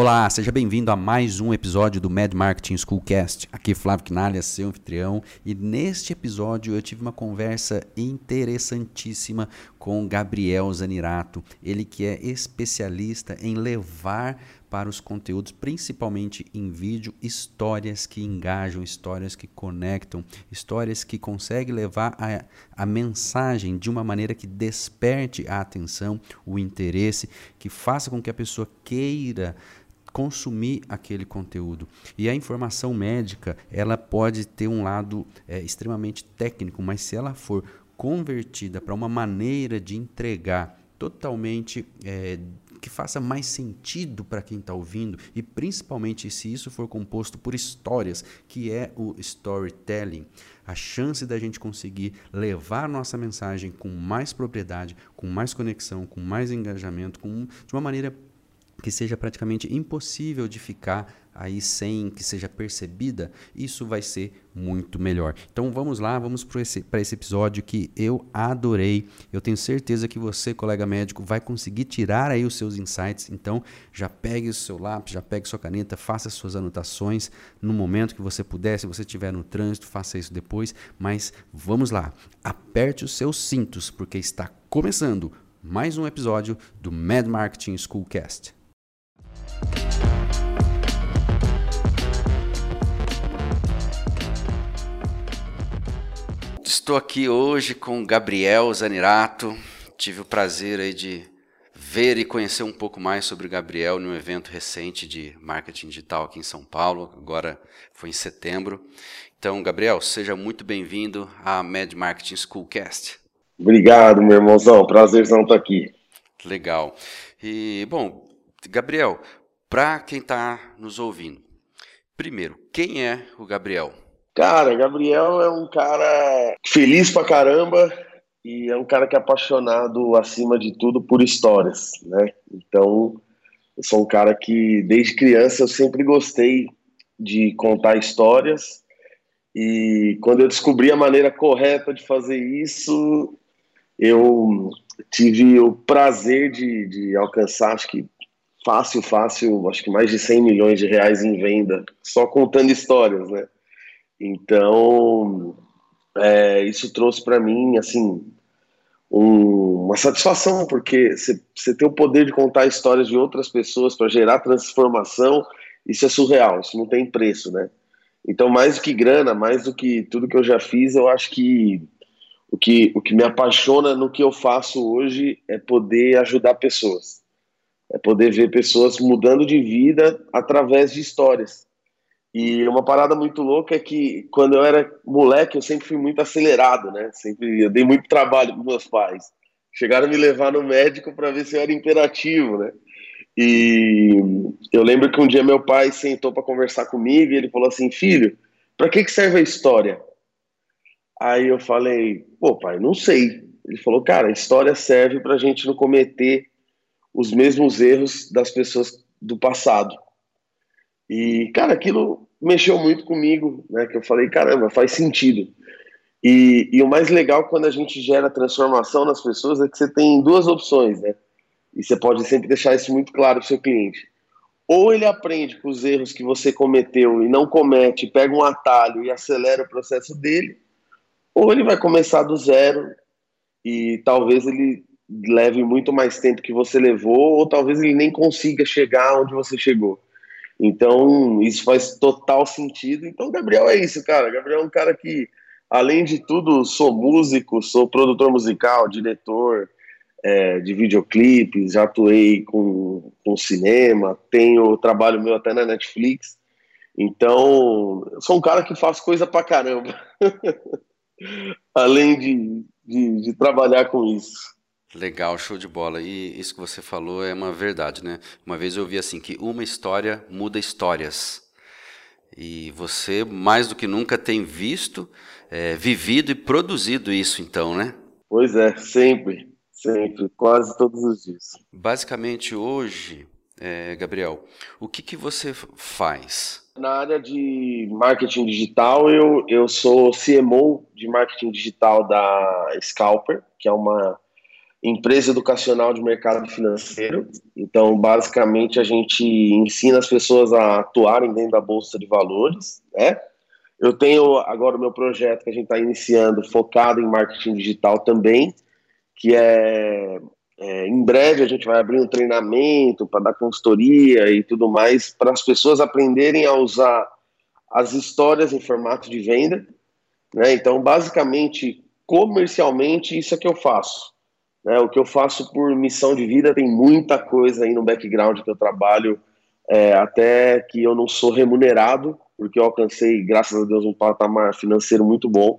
Olá, seja bem-vindo a mais um episódio do Mad Marketing Schoolcast. Aqui Flávio Quinalha, seu anfitrião, e neste episódio eu tive uma conversa interessantíssima com Gabriel Zanirato, ele que é especialista em levar para os conteúdos, principalmente em vídeo, histórias que engajam, histórias que conectam, histórias que conseguem levar a, a mensagem de uma maneira que desperte a atenção, o interesse, que faça com que a pessoa queira consumir aquele conteúdo. E a informação médica, ela pode ter um lado é, extremamente técnico, mas se ela for convertida para uma maneira de entregar totalmente é, que faça mais sentido para quem está ouvindo e principalmente se isso for composto por histórias, que é o storytelling, a chance da gente conseguir levar nossa mensagem com mais propriedade, com mais conexão, com mais engajamento, com, de uma maneira que seja praticamente impossível de ficar aí sem que seja percebida, isso vai ser muito melhor. Então vamos lá, vamos para esse, esse episódio que eu adorei. Eu tenho certeza que você, colega médico, vai conseguir tirar aí os seus insights. Então já pegue o seu lápis, já pegue sua caneta, faça suas anotações no momento que você puder. Se você estiver no trânsito, faça isso depois. Mas vamos lá, aperte os seus cintos, porque está começando mais um episódio do Mad Marketing Schoolcast. Estou aqui hoje com Gabriel Zanirato. Tive o prazer aí de ver e conhecer um pouco mais sobre o Gabriel num evento recente de marketing digital aqui em São Paulo, agora foi em setembro. Então, Gabriel, seja muito bem-vindo à Mad Marketing Schoolcast. Obrigado, meu irmãozão. Prazerzão estar aqui. Legal. E, bom, Gabriel, para quem está nos ouvindo, primeiro, quem é o Gabriel? Cara, Gabriel é um cara feliz pra caramba e é um cara que é apaixonado, acima de tudo, por histórias, né? Então, eu sou um cara que, desde criança, eu sempre gostei de contar histórias e quando eu descobri a maneira correta de fazer isso, eu tive o prazer de, de alcançar, acho que fácil, fácil, acho que mais de 100 milhões de reais em venda, só contando histórias, né? Então, é, isso trouxe para mim, assim, um, uma satisfação, porque você tem o poder de contar histórias de outras pessoas para gerar transformação, isso é surreal, isso não tem preço, né? Então, mais do que grana, mais do que tudo que eu já fiz, eu acho que o que, o que me apaixona no que eu faço hoje é poder ajudar pessoas é poder ver pessoas mudando de vida através de histórias. E uma parada muito louca é que quando eu era moleque eu sempre fui muito acelerado, né? Sempre eu dei muito trabalho para meus pais. Chegaram a me levar no médico para ver se eu era imperativo, né? E eu lembro que um dia meu pai sentou para conversar comigo e ele falou assim: "Filho, para que que serve a história?" Aí eu falei: "Pô, pai, não sei." Ele falou: "Cara, a história serve para a gente não cometer os mesmos erros das pessoas do passado. E, cara, aquilo mexeu muito comigo, né? Que eu falei, caramba, faz sentido. E, e, o mais legal quando a gente gera transformação nas pessoas é que você tem duas opções, né? E você pode sempre deixar isso muito claro para o seu cliente. Ou ele aprende com os erros que você cometeu e não comete, pega um atalho e acelera o processo dele, ou ele vai começar do zero e talvez ele leve muito mais tempo que você levou, ou talvez ele nem consiga chegar onde você chegou. Então, isso faz total sentido. Então, Gabriel é isso, cara. Gabriel é um cara que, além de tudo, sou músico, sou produtor musical, diretor, é, de videoclipes, já atuei com, com cinema, tenho trabalho meu até na Netflix. Então, sou um cara que faz coisa pra caramba. Além de, de, de, trabalhar com isso. Legal, show de bola. E isso que você falou é uma verdade, né? Uma vez eu vi assim que uma história muda histórias. E você, mais do que nunca, tem visto, é, vivido e produzido isso, então, né? Pois é, sempre, sempre, quase todos os dias. Basicamente, hoje, é, Gabriel, o que, que você faz? Na área de marketing digital, eu, eu sou CMO de marketing digital da Scalper, que é uma empresa educacional de mercado financeiro. Então, basicamente, a gente ensina as pessoas a atuarem dentro da bolsa de valores, né? Eu tenho agora o meu projeto que a gente está iniciando, focado em marketing digital também, que é é, em breve a gente vai abrir um treinamento para dar consultoria e tudo mais para as pessoas aprenderem a usar as histórias em formato de venda. Né? Então, basicamente, comercialmente, isso é que eu faço. Né? O que eu faço por missão de vida tem muita coisa aí no background que eu trabalho, é, até que eu não sou remunerado, porque eu alcancei, graças a Deus, um patamar financeiro muito bom.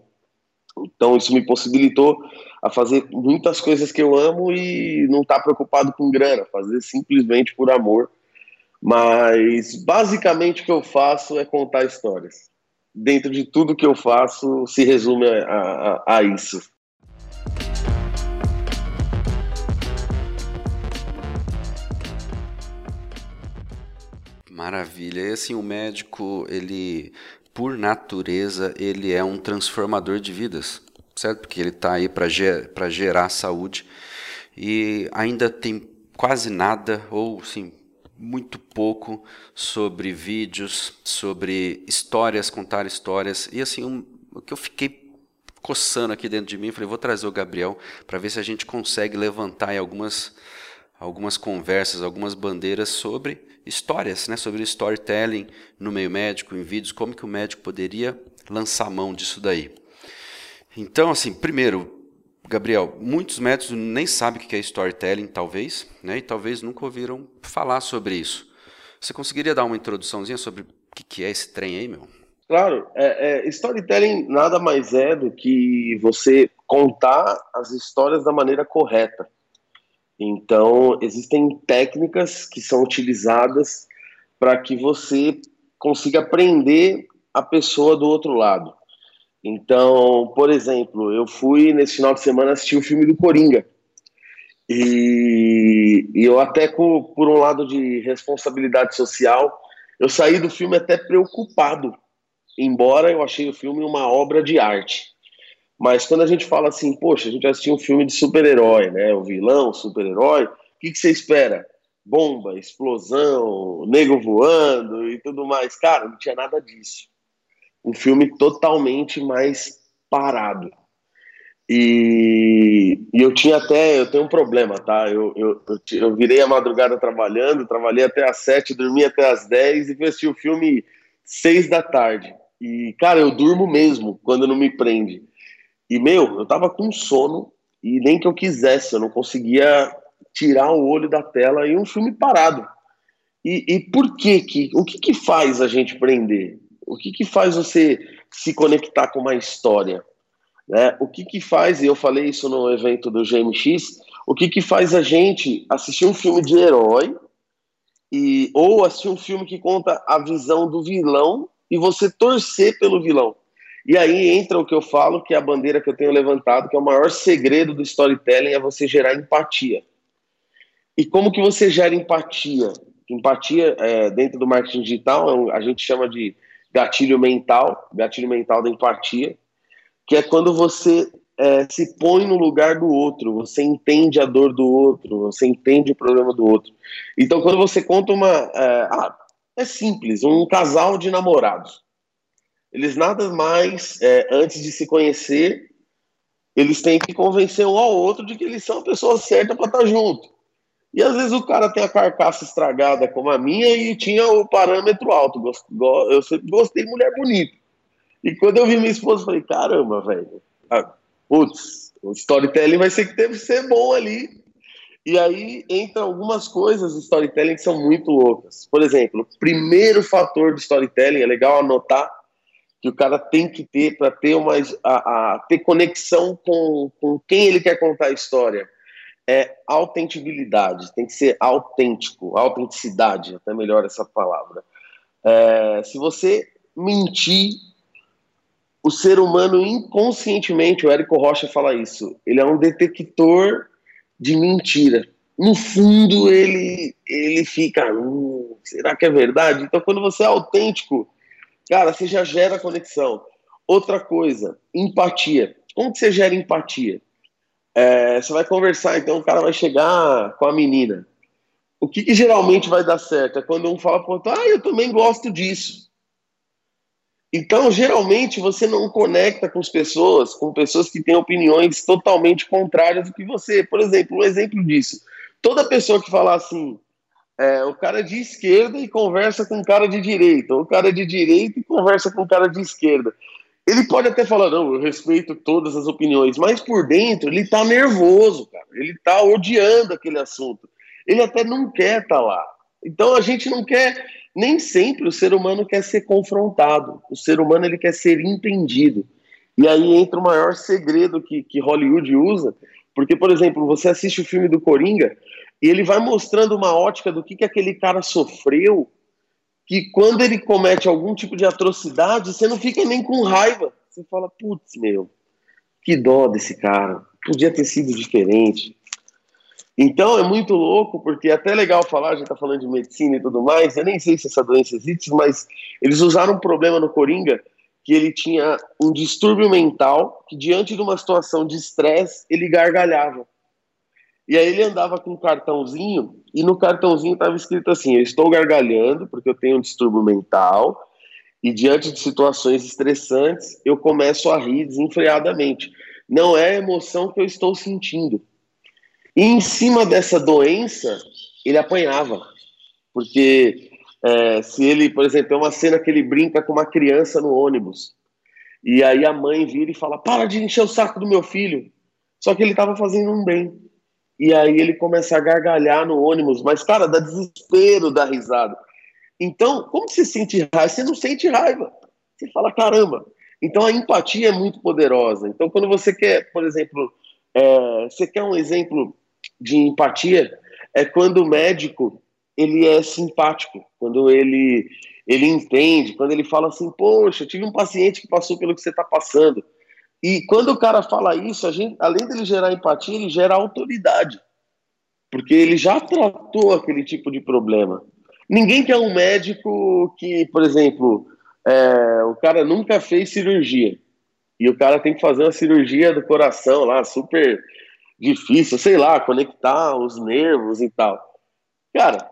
Então, isso me possibilitou a fazer muitas coisas que eu amo e não estar tá preocupado com grana, fazer simplesmente por amor. Mas basicamente o que eu faço é contar histórias. Dentro de tudo que eu faço, se resume a, a, a isso. Maravilha. E assim, o médico, ele, por natureza, ele é um transformador de vidas certo? Porque ele está aí para ger gerar saúde e ainda tem quase nada ou sim muito pouco sobre vídeos, sobre histórias, contar histórias e assim um, o que eu fiquei coçando aqui dentro de mim, falei vou trazer o Gabriel para ver se a gente consegue levantar algumas algumas conversas, algumas bandeiras sobre histórias, né, sobre storytelling no meio médico, em vídeos, como que o médico poderia lançar mão disso daí. Então, assim, primeiro, Gabriel, muitos métodos nem sabem o que é storytelling, talvez, né? E talvez nunca ouviram falar sobre isso. Você conseguiria dar uma introduçãozinha sobre o que é esse trem aí, meu? Claro, é, é, storytelling nada mais é do que você contar as histórias da maneira correta. Então, existem técnicas que são utilizadas para que você consiga aprender a pessoa do outro lado. Então, por exemplo, eu fui nesse final de semana assistir o filme do Coringa. E, e eu até com, por um lado de responsabilidade social, eu saí do filme até preocupado, embora eu achei o filme uma obra de arte. Mas quando a gente fala assim, poxa, a gente assistiu um filme de super-herói, né? O vilão, o super-herói, o que, que você espera? Bomba, explosão, nego voando e tudo mais. Cara, não tinha nada disso um filme totalmente mais parado. E, e, eu tinha até, eu tenho um problema, tá? Eu, eu, eu, eu, virei a madrugada trabalhando, trabalhei até às sete, dormi até às dez e fui assistir o filme seis da tarde. E, cara, eu durmo mesmo quando não me prende. E, meu, eu tava com sono e nem que eu quisesse, eu não conseguia tirar o olho da tela e um filme parado. E, e por que que, o que que faz a gente prender? O que, que faz você se conectar com uma história? Né? O que, que faz, e eu falei isso no evento do GMX, o que, que faz a gente assistir um filme de herói e, ou assistir um filme que conta a visão do vilão e você torcer pelo vilão? E aí entra o que eu falo, que é a bandeira que eu tenho levantado, que é o maior segredo do storytelling, é você gerar empatia. E como que você gera empatia? Empatia, é, dentro do marketing digital, é a gente chama de gatilho mental, gatilho mental da empatia, que é quando você é, se põe no lugar do outro, você entende a dor do outro, você entende o problema do outro. Então, quando você conta uma. É, ah, é simples, um casal de namorados. Eles nada mais, é, antes de se conhecer, eles têm que convencer um ao outro de que eles são a pessoa certa para estar junto. E às vezes o cara tem a carcaça estragada como a minha e tinha o parâmetro alto. Eu sempre gostei de mulher bonita. E quando eu vi minha esposa, eu falei, caramba, velho. Putz, o storytelling vai ser que deve ser bom ali. E aí entra algumas coisas do storytelling que são muito loucas. Por exemplo, o primeiro fator do storytelling, é legal anotar, que o cara tem que ter para ter uma a, a, ter conexão com, com quem ele quer contar a história. É autentibilidade, tem que ser autêntico, autenticidade, até melhor essa palavra. É, se você mentir, o ser humano inconscientemente, o Érico Rocha fala isso, ele é um detector de mentira. No fundo, ele, ele fica, hum, será que é verdade? Então, quando você é autêntico, cara, você já gera conexão. Outra coisa, empatia. Como que você gera empatia? É, você vai conversar, então o cara vai chegar com a menina. O que, que geralmente vai dar certo? É quando um fala pro outro, ah, eu também gosto disso. Então, geralmente, você não conecta com as pessoas, com pessoas que têm opiniões totalmente contrárias do que você. Por exemplo, um exemplo disso. Toda pessoa que fala assim, é, o cara de esquerda e conversa com o cara de direita, ou o cara de direita e conversa com o cara de esquerda. Ele pode até falar, não, eu respeito todas as opiniões, mas por dentro ele tá nervoso, cara. Ele tá odiando aquele assunto. Ele até não quer estar tá lá. Então a gente não quer nem sempre o ser humano quer ser confrontado. O ser humano ele quer ser entendido. E aí entra o maior segredo que, que Hollywood usa, porque, por exemplo, você assiste o filme do Coringa e ele vai mostrando uma ótica do que, que aquele cara sofreu, que quando ele comete algum tipo de atrocidade, você não fica nem com raiva. Você fala, putz, meu, que dó desse cara, podia ter sido diferente. Então é muito louco, porque é até legal falar, a gente está falando de medicina e tudo mais, eu nem sei se essa doença existe, mas eles usaram um problema no Coringa, que ele tinha um distúrbio mental, que diante de uma situação de estresse, ele gargalhava. E aí ele andava com um cartãozinho, e no cartãozinho estava escrito assim, eu estou gargalhando porque eu tenho um distúrbio mental, e diante de situações estressantes, eu começo a rir desenfreadamente. Não é a emoção que eu estou sentindo, e em cima dessa doença, ele apanhava. Porque é, se ele, por exemplo, é uma cena que ele brinca com uma criança no ônibus. E aí a mãe vira e fala: Para de encher o saco do meu filho. Só que ele estava fazendo um bem. E aí ele começa a gargalhar no ônibus, mas, cara, dá desespero da risada. Então, como você sente raiva? Você não sente raiva. Você fala, caramba. Então a empatia é muito poderosa. Então, quando você quer, por exemplo, é, você quer um exemplo de empatia é quando o médico ele é simpático, quando ele ele entende, quando ele fala assim, poxa, tive um paciente que passou pelo que você está passando. E quando o cara fala isso, a gente, além dele gerar empatia, ele gera autoridade, porque ele já tratou aquele tipo de problema. Ninguém quer um médico que, por exemplo, é, o cara nunca fez cirurgia e o cara tem que fazer uma cirurgia do coração lá, super difícil, sei lá, conectar os nervos e tal. Cara,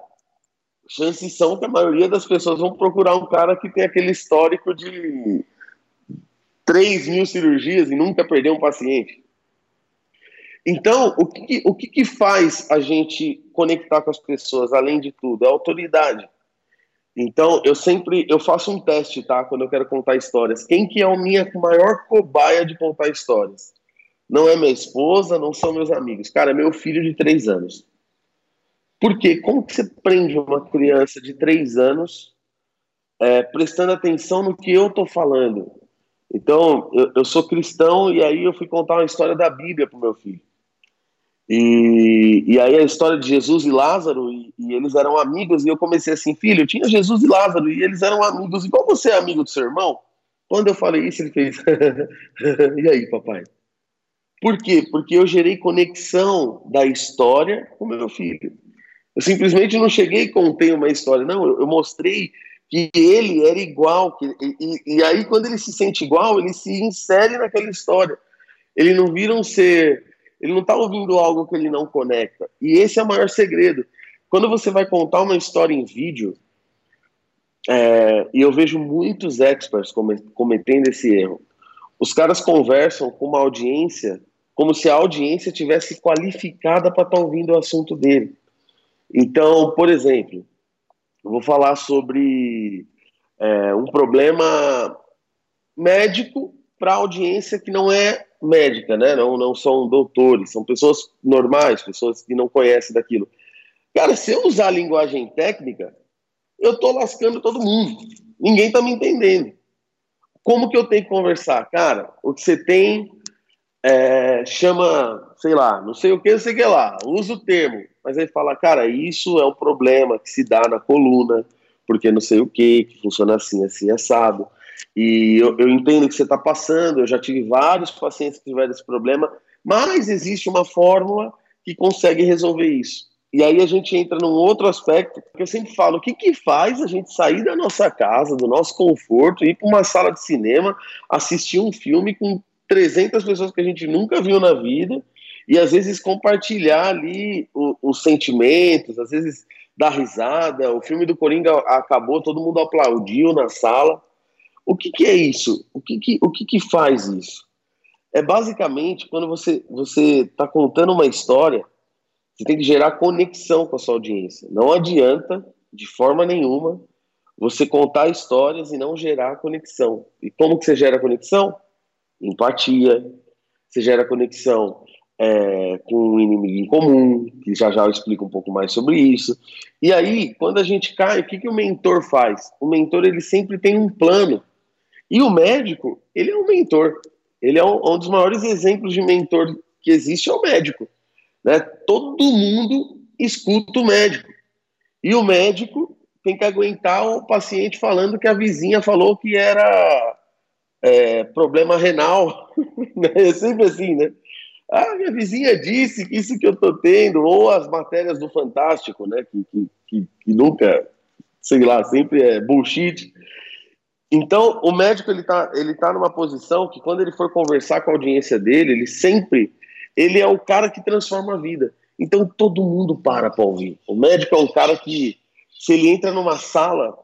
chances são que a maioria das pessoas vão procurar um cara que tem aquele histórico de 3 mil cirurgias e nunca perdeu um paciente. Então, o que, o que, que faz a gente conectar com as pessoas, além de tudo? É a autoridade. Então, eu sempre eu faço um teste, tá? Quando eu quero contar histórias. Quem que é a minha maior cobaia de contar histórias? não é minha esposa, não são meus amigos. Cara, é meu filho de três anos. Por quê? Como que você prende uma criança de três anos é, prestando atenção no que eu estou falando? Então, eu, eu, sou cristão e aí eu fui contar uma história da Bíblia para o meu filho. E, e aí a história de Jesus e Lázaro, e, e, eles eram amigos, e eu comecei assim, filho, tinha Jesus e Lázaro, e eles eram amigos, igual você é amigo do seu irmão. Quando eu falei isso, ele fez, e aí, papai? Por quê? Porque eu gerei conexão da história com meu filho. Eu simplesmente não cheguei e contei uma história, não, eu, eu mostrei que ele era igual, que, e, e, aí quando ele se sente igual, ele se insere naquela história. Ele não vira um ser, ele não está ouvindo algo que ele não conecta. E esse é o maior segredo. Quando você vai contar uma história em vídeo, é, e eu vejo muitos experts cometendo esse erro, os caras conversam com uma audiência como se a audiência tivesse qualificada para estar tá ouvindo o assunto dele. Então, por exemplo, eu vou falar sobre é, um problema médico para audiência que não é médica, né? Não, não são doutores, são pessoas normais, pessoas que não conhecem daquilo. Cara, se eu usar linguagem técnica, eu tô lascando todo mundo. Ninguém tá me entendendo. Como que eu tenho que conversar? Cara, o que você tem é, chama, sei lá, não sei o que, não sei o que lá, usa o termo, mas aí fala, cara, isso é um problema que se dá na coluna, porque não sei o que, que funciona assim, assim, assado. E eu, eu entendo que você está passando, eu já tive vários pacientes que tiveram esse problema, mas existe uma fórmula que consegue resolver isso. E aí a gente entra num outro aspecto, que eu sempre falo, o que, que faz a gente sair da nossa casa, do nosso conforto, ir para uma sala de cinema, assistir um filme com 300 pessoas que a gente nunca viu na vida, e às vezes compartilhar ali os sentimentos, às vezes dar risada. O filme do Coringa acabou, todo mundo aplaudiu na sala. O que, que é isso? O que, que, o que, que faz isso? É basicamente quando você você está contando uma história, você tem que gerar conexão com a sua audiência. Não adianta, de forma nenhuma, você contar histórias e não gerar conexão. E como que você gera conexão? Empatia. Você gera conexão é, com um inimigo em comum, que já já eu explico um pouco mais sobre isso. E aí, quando a gente cai, o que, que o mentor faz? O mentor ele sempre tem um plano e o médico, ele é um mentor. Ele é um, um dos maiores exemplos de mentor que existe, é o médico. Né? Todo mundo escuta o médico. E o médico tem que aguentar o paciente falando que a vizinha falou que era é, problema renal. é sempre assim, né? Ah, minha vizinha disse que isso que eu tô tendo, ou as matérias do Fantástico, né? Que, que, que, que nunca, sei lá, sempre é bullshit. Então, o médico ele está ele tá numa posição que quando ele for conversar com a audiência dele, ele sempre ele é o cara que transforma a vida. Então todo mundo para para ouvir. O médico é um cara que se ele entra numa sala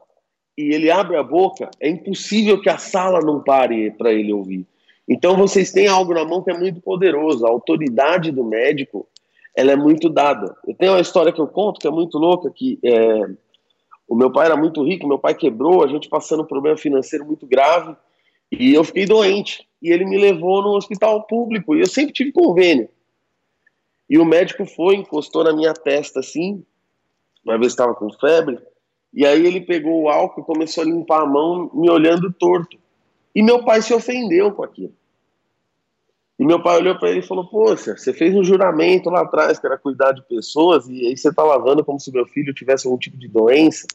e ele abre a boca, é impossível que a sala não pare para ele ouvir. Então vocês têm algo na mão que é muito poderoso. A autoridade do médico, ela é muito dada. Eu tenho uma história que eu conto que é muito louca que é, o meu pai era muito rico, meu pai quebrou, a gente passando um problema financeiro muito grave, e eu fiquei doente. E ele me levou no hospital público, e eu sempre tive convênio. E o médico foi, encostou na minha testa assim, uma vez estava com febre, e aí ele pegou o álcool e começou a limpar a mão, me olhando torto. E meu pai se ofendeu com aquilo. E meu pai olhou para ele e falou: Poxa, você fez um juramento lá atrás que era cuidar de pessoas, e aí você está lavando como se meu filho tivesse algum tipo de doença.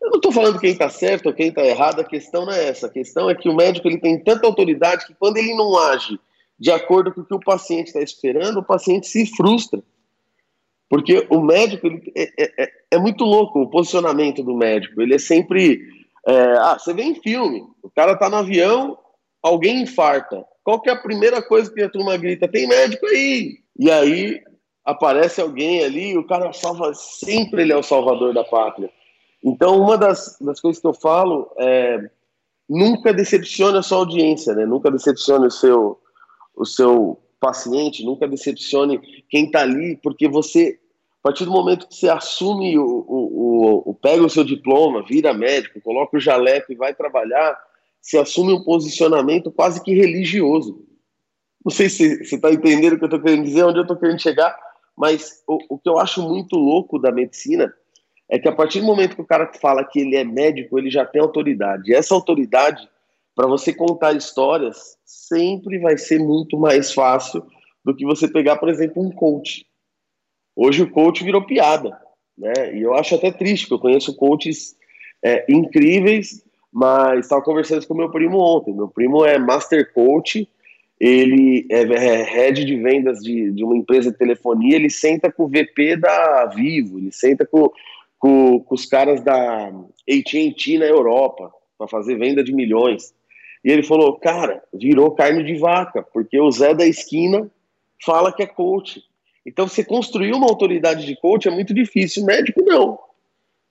Eu não estou falando quem está certo ou quem está errado, a questão não é essa. A questão é que o médico ele tem tanta autoridade que quando ele não age de acordo com o que o paciente está esperando, o paciente se frustra. Porque o médico ele é, é, é, é muito louco o posicionamento do médico. Ele é sempre. É, ah, você vê em filme, o cara está no avião, alguém infarta qual que é a primeira coisa que a turma grita? Tem médico aí! E aí aparece alguém ali, o cara salva, sempre ele é o salvador da pátria. Então, uma das, das coisas que eu falo é nunca decepcione a sua audiência, né? Nunca decepcione o seu, o seu paciente, nunca decepcione quem está ali, porque você, a partir do momento que você assume o, o, o, o, pega o seu diploma, vira médico, coloca o jaleco e vai trabalhar, se assume um posicionamento quase que religioso. Não sei se você está entendendo o que eu estou querendo dizer, onde eu estou querendo chegar, mas o, o, que eu acho muito louco da medicina é que a partir do momento que o cara fala que ele é médico, ele já tem autoridade. E essa autoridade, para você contar histórias, sempre vai ser muito mais fácil do que você pegar, por exemplo, um coach. Hoje o coach virou piada, né? E eu acho até triste, porque eu conheço coaches é, incríveis mas estava conversando com meu primo ontem. Meu primo é Master Coach, ele é, é head de vendas de, de uma empresa de telefonia. Ele senta com o VP da Vivo, ele senta com, com, com os caras da AT&T na Europa para fazer venda de milhões. E ele falou, cara, virou carne de vaca, porque o Zé da esquina fala que é coach. Então, você construir uma autoridade de coach é muito difícil. Médico, não.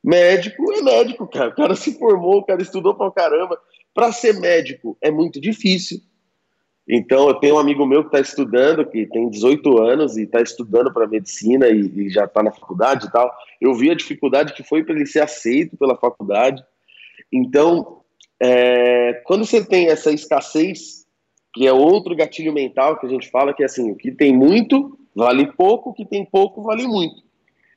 Médico é médico, cara. O cara se formou, o cara estudou pra caramba. Para ser médico é muito difícil. Então, eu tenho um amigo meu que está estudando, que tem 18 anos e está estudando para medicina e, e já está na faculdade e tal. Eu vi a dificuldade que foi para ele ser aceito pela faculdade. Então, é, quando você tem essa escassez que é outro gatilho mental que a gente fala que é assim, o que tem muito vale pouco, que tem pouco vale muito.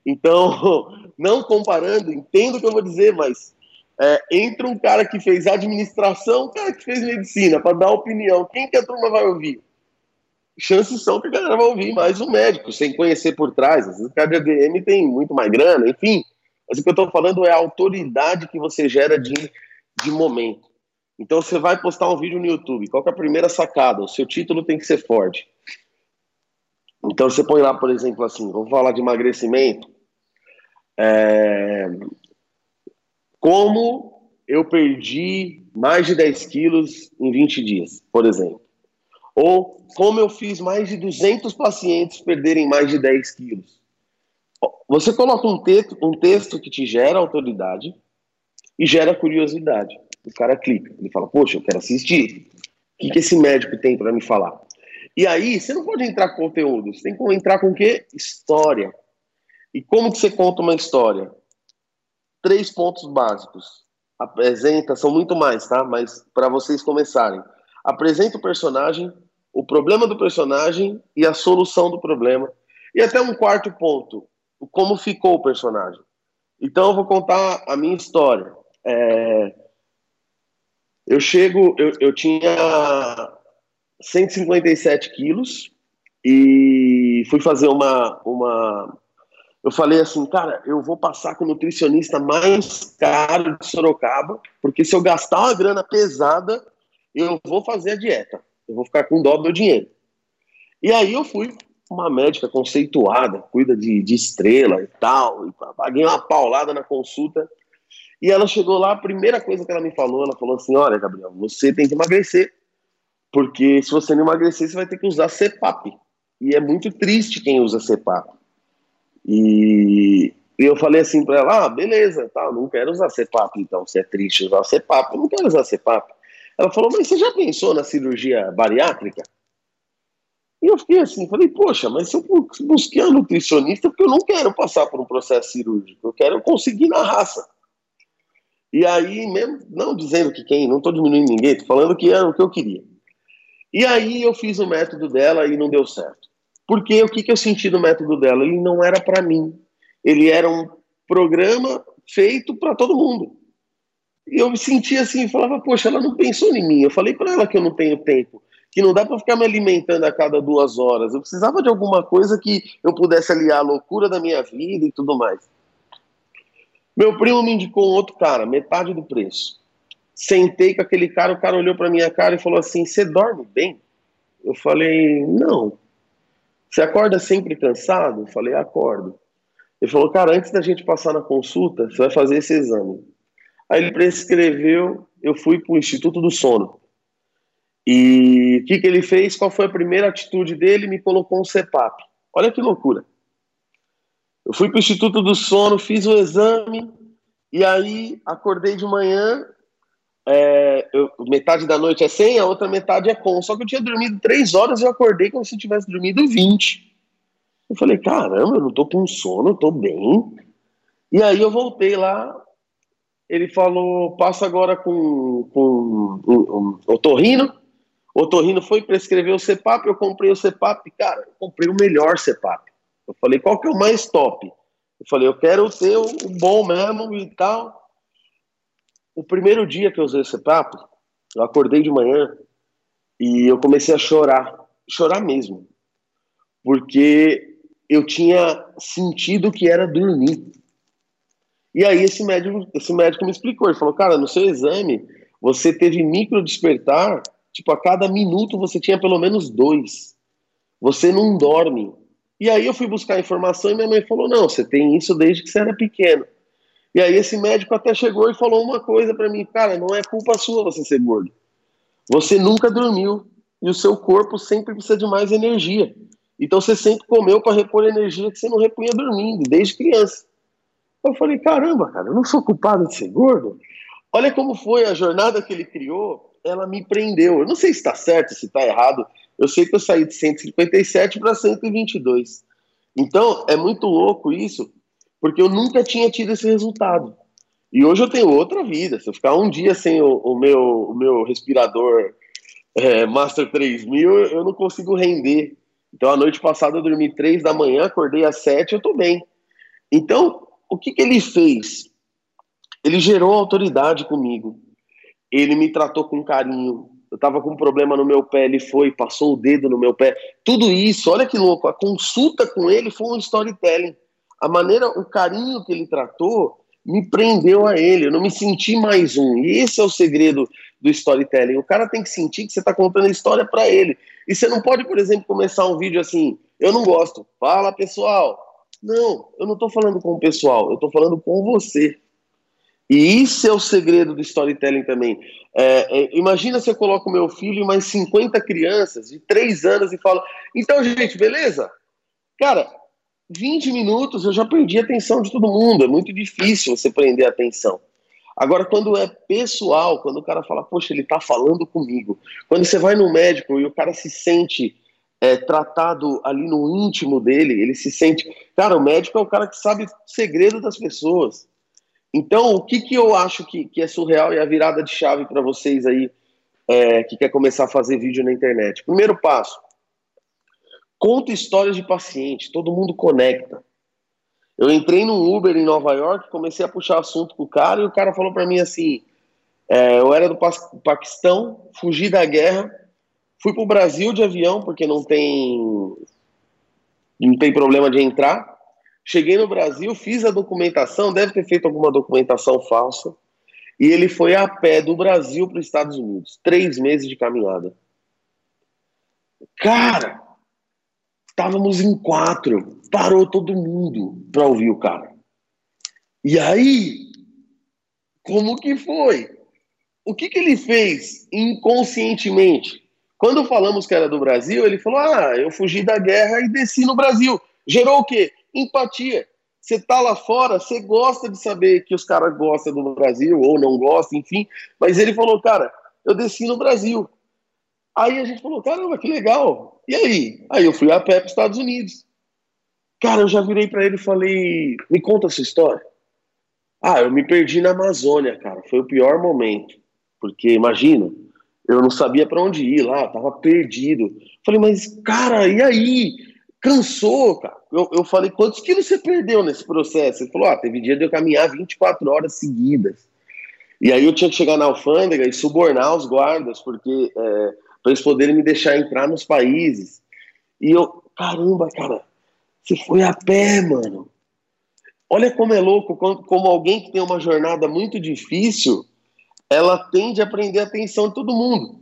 Então, não comparando, entendo o que eu vou dizer, mas é, entra um cara que fez administração, um cara que fez medicina, para dar opinião, quem que a turma vai ouvir? Chances são que a galera vai ouvir mais um médico, sem conhecer por trás. Às vezes de ADM tem muito mais grana, enfim. Mas o que eu estou falando é a autoridade que você gera de, de momento. Então você vai postar um vídeo no YouTube, qual é a primeira sacada? O seu título tem que ser forte. Então você põe lá, por exemplo, assim, vamos falar de emagrecimento. É... Como eu perdi mais de 10 quilos em 20 dias, por exemplo. Ou como eu fiz mais de 200 pacientes perderem mais de 10 quilos. Você coloca um texto, um texto que te gera autoridade e gera curiosidade. O cara clica, ele fala, poxa, eu quero assistir. O que, que esse médico tem para me falar? E aí, você não pode entrar com conteúdo, você tem que entrar com o quê? História. E como que você conta uma história? Três pontos básicos. Apresenta, são muito mais, tá? Mas para vocês começarem. Apresenta o personagem, o problema do personagem e a solução do problema. E até um quarto ponto, como ficou o personagem. Então eu vou contar a minha história. É... Eu chego, eu, eu tinha 157 quilos e fui fazer uma, uma. Eu falei assim, cara, eu vou passar com o nutricionista mais caro de Sorocaba, porque se eu gastar uma grana pesada, eu vou fazer a dieta. Eu vou ficar com dó do meu dinheiro. E aí eu fui uma médica conceituada, cuida de, de estrela e tal, e paguei uma paulada na consulta. E ela chegou lá, a primeira coisa que ela me falou, ela falou assim: Olha, Gabriel, você tem que emagrecer. Porque se você não emagrecer, você vai ter que usar CPAP. E é muito triste quem usa CPAP. E eu falei assim para ela: ah, beleza, tá, não quero usar CPAP, então, se é triste usar CPAP, eu não quero usar CPAP. Ela falou: mas você já pensou na cirurgia bariátrica? E eu fiquei assim, falei, poxa, mas se eu busquei um nutricionista, porque eu não quero passar por um processo cirúrgico, eu quero conseguir na raça. E aí, mesmo, não dizendo que quem, não estou diminuindo ninguém, estou falando que era o que eu queria. E aí eu fiz o método dela e não deu certo. Porque o que, que eu senti do método dela? Ele não era para mim. Ele era um programa feito para todo mundo. E eu me sentia assim, falava, poxa, ela não pensou em mim. Eu falei para ela que eu não tenho tempo, que não dá para ficar me alimentando a cada duas horas. Eu precisava de alguma coisa que eu pudesse aliar a loucura da minha vida e tudo mais. Meu primo me indicou um outro cara, metade do preço. Sentei com aquele cara, o cara olhou para minha cara e falou assim: Você dorme bem? Eu falei: Não. Você acorda sempre cansado? Eu falei: Acordo. Ele falou: Cara, antes da gente passar na consulta, você vai fazer esse exame. Aí ele prescreveu, eu fui para o Instituto do Sono. E o que, que ele fez? Qual foi a primeira atitude dele? Me colocou um CEPAP. Olha que loucura. Eu fui para o Instituto do Sono, fiz o exame, e aí acordei de manhã, é, eu, metade da noite é sem, a outra metade é com. Só que eu tinha dormido três horas e eu acordei como se tivesse dormido 20. Eu falei, caramba, eu não tô com sono, eu tô bem. E aí eu voltei lá, ele falou, passa agora com, com um, um, o Torrino. O Torrino foi prescrever o CEPAP, eu comprei o CEPAP, cara, eu comprei o melhor CEPAP. Eu falei, qual que é o mais top? Eu falei, eu quero ter o bom mesmo e tal. O primeiro dia que eu usei esse papo, eu acordei de manhã e eu comecei a chorar, chorar mesmo, porque eu tinha sentido que era dormir. E aí esse médico, esse médico me explicou, ele falou, cara, no seu exame você teve micro despertar, tipo a cada minuto você tinha pelo menos dois. Você não dorme. E aí eu fui buscar informação e minha mãe falou, não, você tem isso desde que você era pequeno. E aí esse médico até chegou e falou uma coisa para mim, cara, não é culpa sua você ser gordo. Você nunca dormiu e o seu corpo sempre precisa de mais energia. Então você sempre comeu para repor energia que você não repunha dormindo, desde criança. Eu falei, caramba, cara, eu não sou culpado de ser gordo. Olha como foi a jornada que ele criou, ela me prendeu. Eu não sei se está certo, se está errado. Eu sei que eu saí de 157 para 122. Então, é muito louco isso, porque eu nunca tinha tido esse resultado. E hoje eu tenho outra vida. Se eu ficar um dia sem o, o meu, o meu respirador é, Master 3000, eu não consigo render. Então, a noite passada eu dormi 3 da manhã, acordei às 7, eu tô bem. Então, o que, que ele fez? Ele gerou autoridade comigo. Ele me tratou com carinho. Eu estava com um problema no meu pé, ele foi, passou o dedo no meu pé. Tudo isso, olha que louco. A consulta com ele foi um storytelling. A maneira, o carinho que ele tratou me prendeu a ele. Eu não me senti mais um. E esse é o segredo do storytelling. O cara tem que sentir que você está contando a história para ele. E você não pode, por exemplo, começar um vídeo assim: eu não gosto. Fala, pessoal. Não, eu não estou falando com o pessoal, eu estou falando com você. E isso é o segredo do storytelling também. É, é, imagina se eu coloco meu filho e mais 50 crianças de 3 anos e falo: então, gente, beleza? Cara, 20 minutos eu já perdi a atenção de todo mundo. É muito difícil você prender a atenção. Agora, quando é pessoal, quando o cara fala, poxa, ele está falando comigo. Quando você vai no médico e o cara se sente é, tratado ali no íntimo dele, ele se sente. Cara, o médico é o cara que sabe o segredo das pessoas. Então, o que, que eu acho que, que é surreal e a virada de chave para vocês aí é, que quer começar a fazer vídeo na internet? Primeiro passo: conta histórias de paciente, todo mundo conecta. Eu entrei num Uber em Nova York, comecei a puxar assunto com o cara e o cara falou para mim assim: é, eu era do Paquistão, fugi da guerra, Fui para o Brasil de avião, porque não tem, não tem problema de entrar. Cheguei no Brasil, fiz a documentação, deve ter feito alguma documentação falsa. E ele foi a pé do Brasil para os Estados Unidos. Três meses de caminhada. Cara, estávamos em quatro. Parou todo mundo para ouvir o cara. E aí, como que foi? O que, que ele fez inconscientemente? Quando falamos que era do Brasil, ele falou: Ah, eu fugi da guerra e desci no Brasil. Gerou o quê? Empatia. Você tá lá fora, você gosta de saber que os caras gostam do Brasil ou não gostam, enfim. Mas ele falou: Cara, eu desci no Brasil. Aí a gente falou: Caramba, que legal. E aí? Aí eu fui a pé para os Estados Unidos. Cara, eu já virei para ele e falei: Me conta essa história. Ah, eu me perdi na Amazônia, cara. Foi o pior momento. Porque, imagina, eu não sabia para onde ir lá, tava perdido. Falei, mas cara, e aí? Cansou, cara. Eu, eu falei, quantos quilos você perdeu nesse processo? Ele falou, ah, teve dia de eu caminhar 24 horas seguidas. E aí eu tinha que chegar na alfândega e subornar os guardas, porque é, para eles poderem me deixar entrar nos países. E eu, caramba, cara, você foi a pé, mano. Olha como é louco, como, alguém que tem uma jornada muito difícil ela tende a prender a atenção de todo mundo.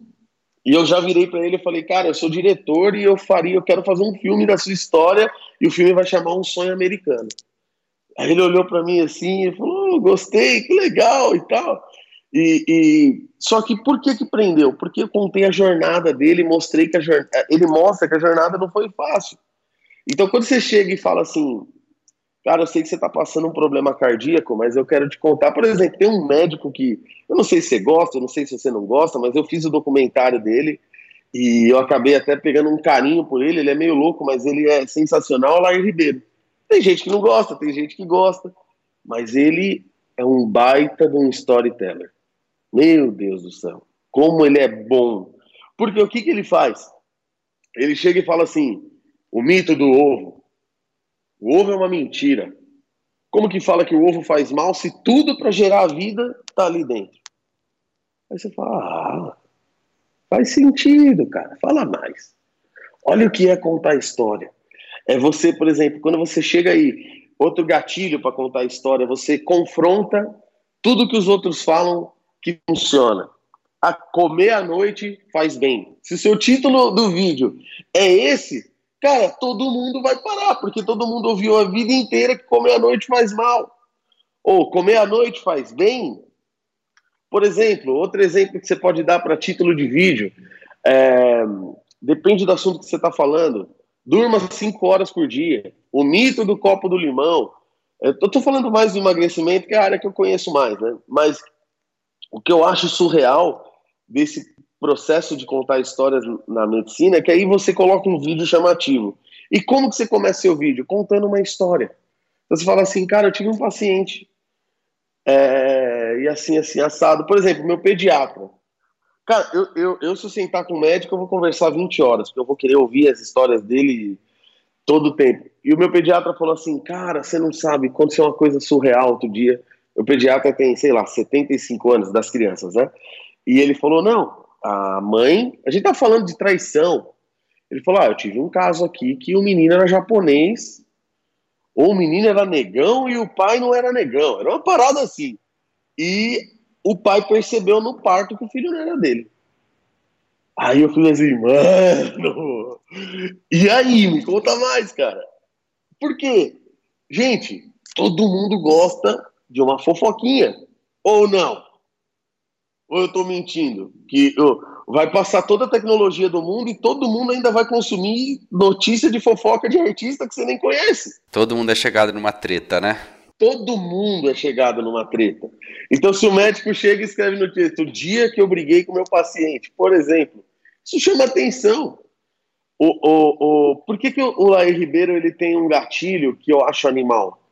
E eu já virei para ele e falei, cara, eu sou diretor e eu faria, eu quero fazer um filme da sua história e o filme vai chamar Um Sonho Americano. Aí ele olhou para mim assim e falou, oh, gostei, que legal e tal. E, e, só que por que que prendeu? Porque eu contei a jornada dele, mostrei que a jornada, ele mostra que a jornada não foi fácil. Então quando você chega e fala assim, Cara, eu sei que você está passando um problema cardíaco, mas eu quero te contar. Por exemplo, tem um médico que, eu não sei se você gosta, eu não sei se você não gosta, mas eu fiz o documentário dele e eu acabei até pegando um carinho por ele. Ele é meio louco, mas ele é sensacional. Lair Ribeiro. Tem gente que não gosta, tem gente que gosta, mas ele é um baita de um storyteller. Meu Deus do céu, como ele é bom. Porque o que, que ele faz? Ele chega e fala assim: o mito do ovo. O ovo é uma mentira. Como que fala que o ovo faz mal se tudo para gerar a vida está ali dentro? Aí você fala, ah, faz sentido, cara. Fala mais. Olha o que é contar história. É você, por exemplo, quando você chega aí, outro gatilho para contar história, você confronta tudo que os outros falam que funciona. A comer à noite faz bem. Se seu título do vídeo é esse, cara, todo mundo vai parar, porque todo mundo ouviu a vida inteira que comer à noite faz mal. Ou comer à noite faz bem. Por exemplo, outro exemplo que você pode dar para título de vídeo, é, depende do assunto que você está falando. Durma cinco horas por dia. O mito do copo do limão. Eu estou falando mais do emagrecimento, que é a área que eu conheço mais, né? Mas o que eu acho surreal desse processo de contar histórias na medicina, que aí você coloca um vídeo chamativo. E como que você começa seu vídeo? Contando uma história. Então, você fala assim, cara, eu tive um paciente é, e assim, assim, assado. Por exemplo, meu pediatra. Cara, eu, eu, eu, se eu sentar com o médico, eu vou conversar 20 horas, porque eu vou querer ouvir as histórias dele todo o tempo. E o meu pediatra falou assim: Cara, você não sabe, aconteceu uma coisa surreal outro dia. O pediatra tem, sei lá, 75 anos das crianças, né? E ele falou: Não, a mãe. A gente tá falando de traição. Ele falou: Ah, eu tive um caso aqui que o menino era japonês, ou o menino era negão e o pai não era negão. Era uma parada assim. E o pai percebeu no parto que o filho não era dele. Aí eu falei assim, mano, e aí, me conta mais, cara. Por quê? Gente, todo mundo gosta de uma fofoquinha, ou não? Ou eu tô mentindo? Que oh, vai passar toda a tecnologia do mundo e todo mundo ainda vai consumir notícia de fofoca de artista que você nem conhece. Todo mundo é chegado numa treta, né? Todo mundo é chegado numa treta. Então, se o médico chega e escreve no texto, o dia que eu briguei com meu paciente, por exemplo, isso chama atenção. O, o, o, por que, que o Lair Ribeiro ele tem um gatilho que eu acho animal?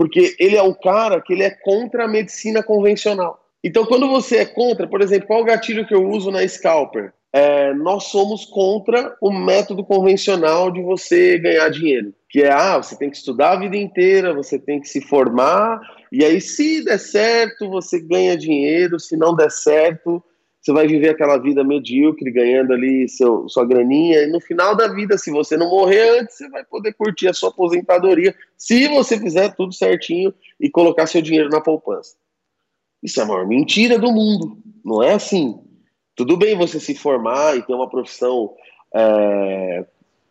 Porque ele é o cara que ele é contra a medicina convencional. Então, quando você é contra, por exemplo, qual o gatilho que eu uso na Scalper? É, nós somos contra o método convencional de você ganhar dinheiro que é, ah, você tem que estudar a vida inteira, você tem que se formar, e aí se der certo, você ganha dinheiro, se não der certo, você vai viver aquela vida medíocre, ganhando ali seu, sua graninha, e no final da vida, se você não morrer antes, você vai poder curtir a sua aposentadoria, se você fizer tudo certinho e colocar seu dinheiro na poupança. Isso é a maior mentira do mundo, não é assim. Tudo bem você se formar e ter uma profissão é,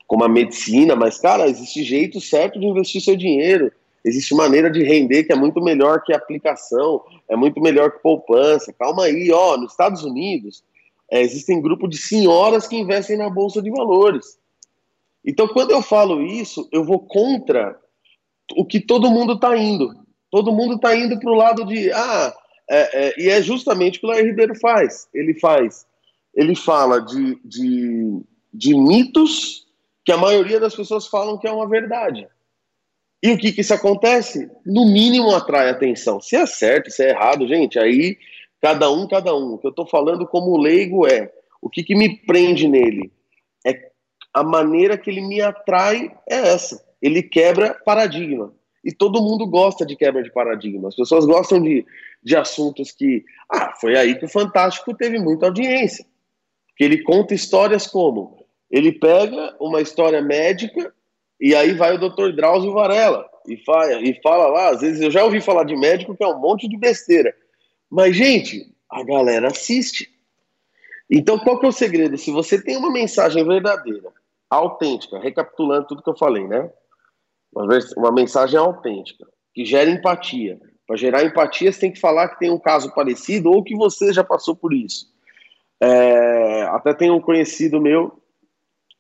como a medicina, mas, cara, existe jeito certo de investir seu dinheiro. Existe maneira de render que é muito melhor que aplicação, é muito melhor que poupança. Calma aí, ó, nos Estados Unidos é, existem grupos de senhoras que investem na bolsa de valores. Então, quando eu falo isso, eu vou contra o que todo mundo está indo. Todo mundo está indo para o lado de ah, é, é, e é justamente o que o Lair Ribeiro faz. Ele faz, ele fala de, de, de mitos que a maioria das pessoas falam que é uma verdade. E o que que isso acontece? No mínimo atrai atenção. Se é certo, se é errado, gente, aí cada um, cada um. O que eu estou falando como leigo é o que, que me prende nele é a maneira que ele me atrai é essa. Ele quebra paradigma. E todo mundo gosta de quebra de paradigma. As pessoas gostam de, de assuntos que. Ah, foi aí que o Fantástico teve muita audiência. Que ele conta histórias como ele pega uma história médica e aí vai o Dr. Drauzio Varela e fala, e fala lá, às vezes eu já ouvi falar de médico que é um monte de besteira. Mas, gente, a galera assiste. Então, qual que é o segredo? Se você tem uma mensagem verdadeira, autêntica, recapitulando tudo que eu falei, né? Uma, mensagem autêntica, que gera empatia. Para gerar empatia, você tem que falar que tem um caso parecido ou que você já passou por isso. É, até tem um conhecido meu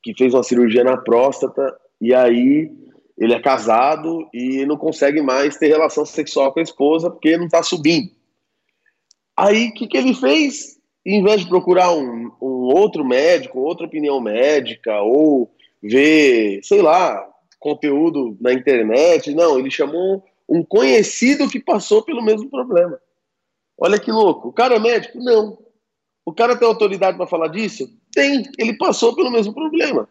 que fez uma cirurgia na próstata e aí ele é casado e não consegue mais ter relação sexual com a esposa porque não está subindo. Aí o que, que ele fez? Em vez de procurar um, um outro médico, outra opinião médica, ou ver, sei lá, conteúdo na internet, não, ele chamou um conhecido que passou pelo mesmo problema. Olha que louco. O cara é médico? Não. O cara tem autoridade para falar disso? Tem. Ele passou pelo mesmo problema.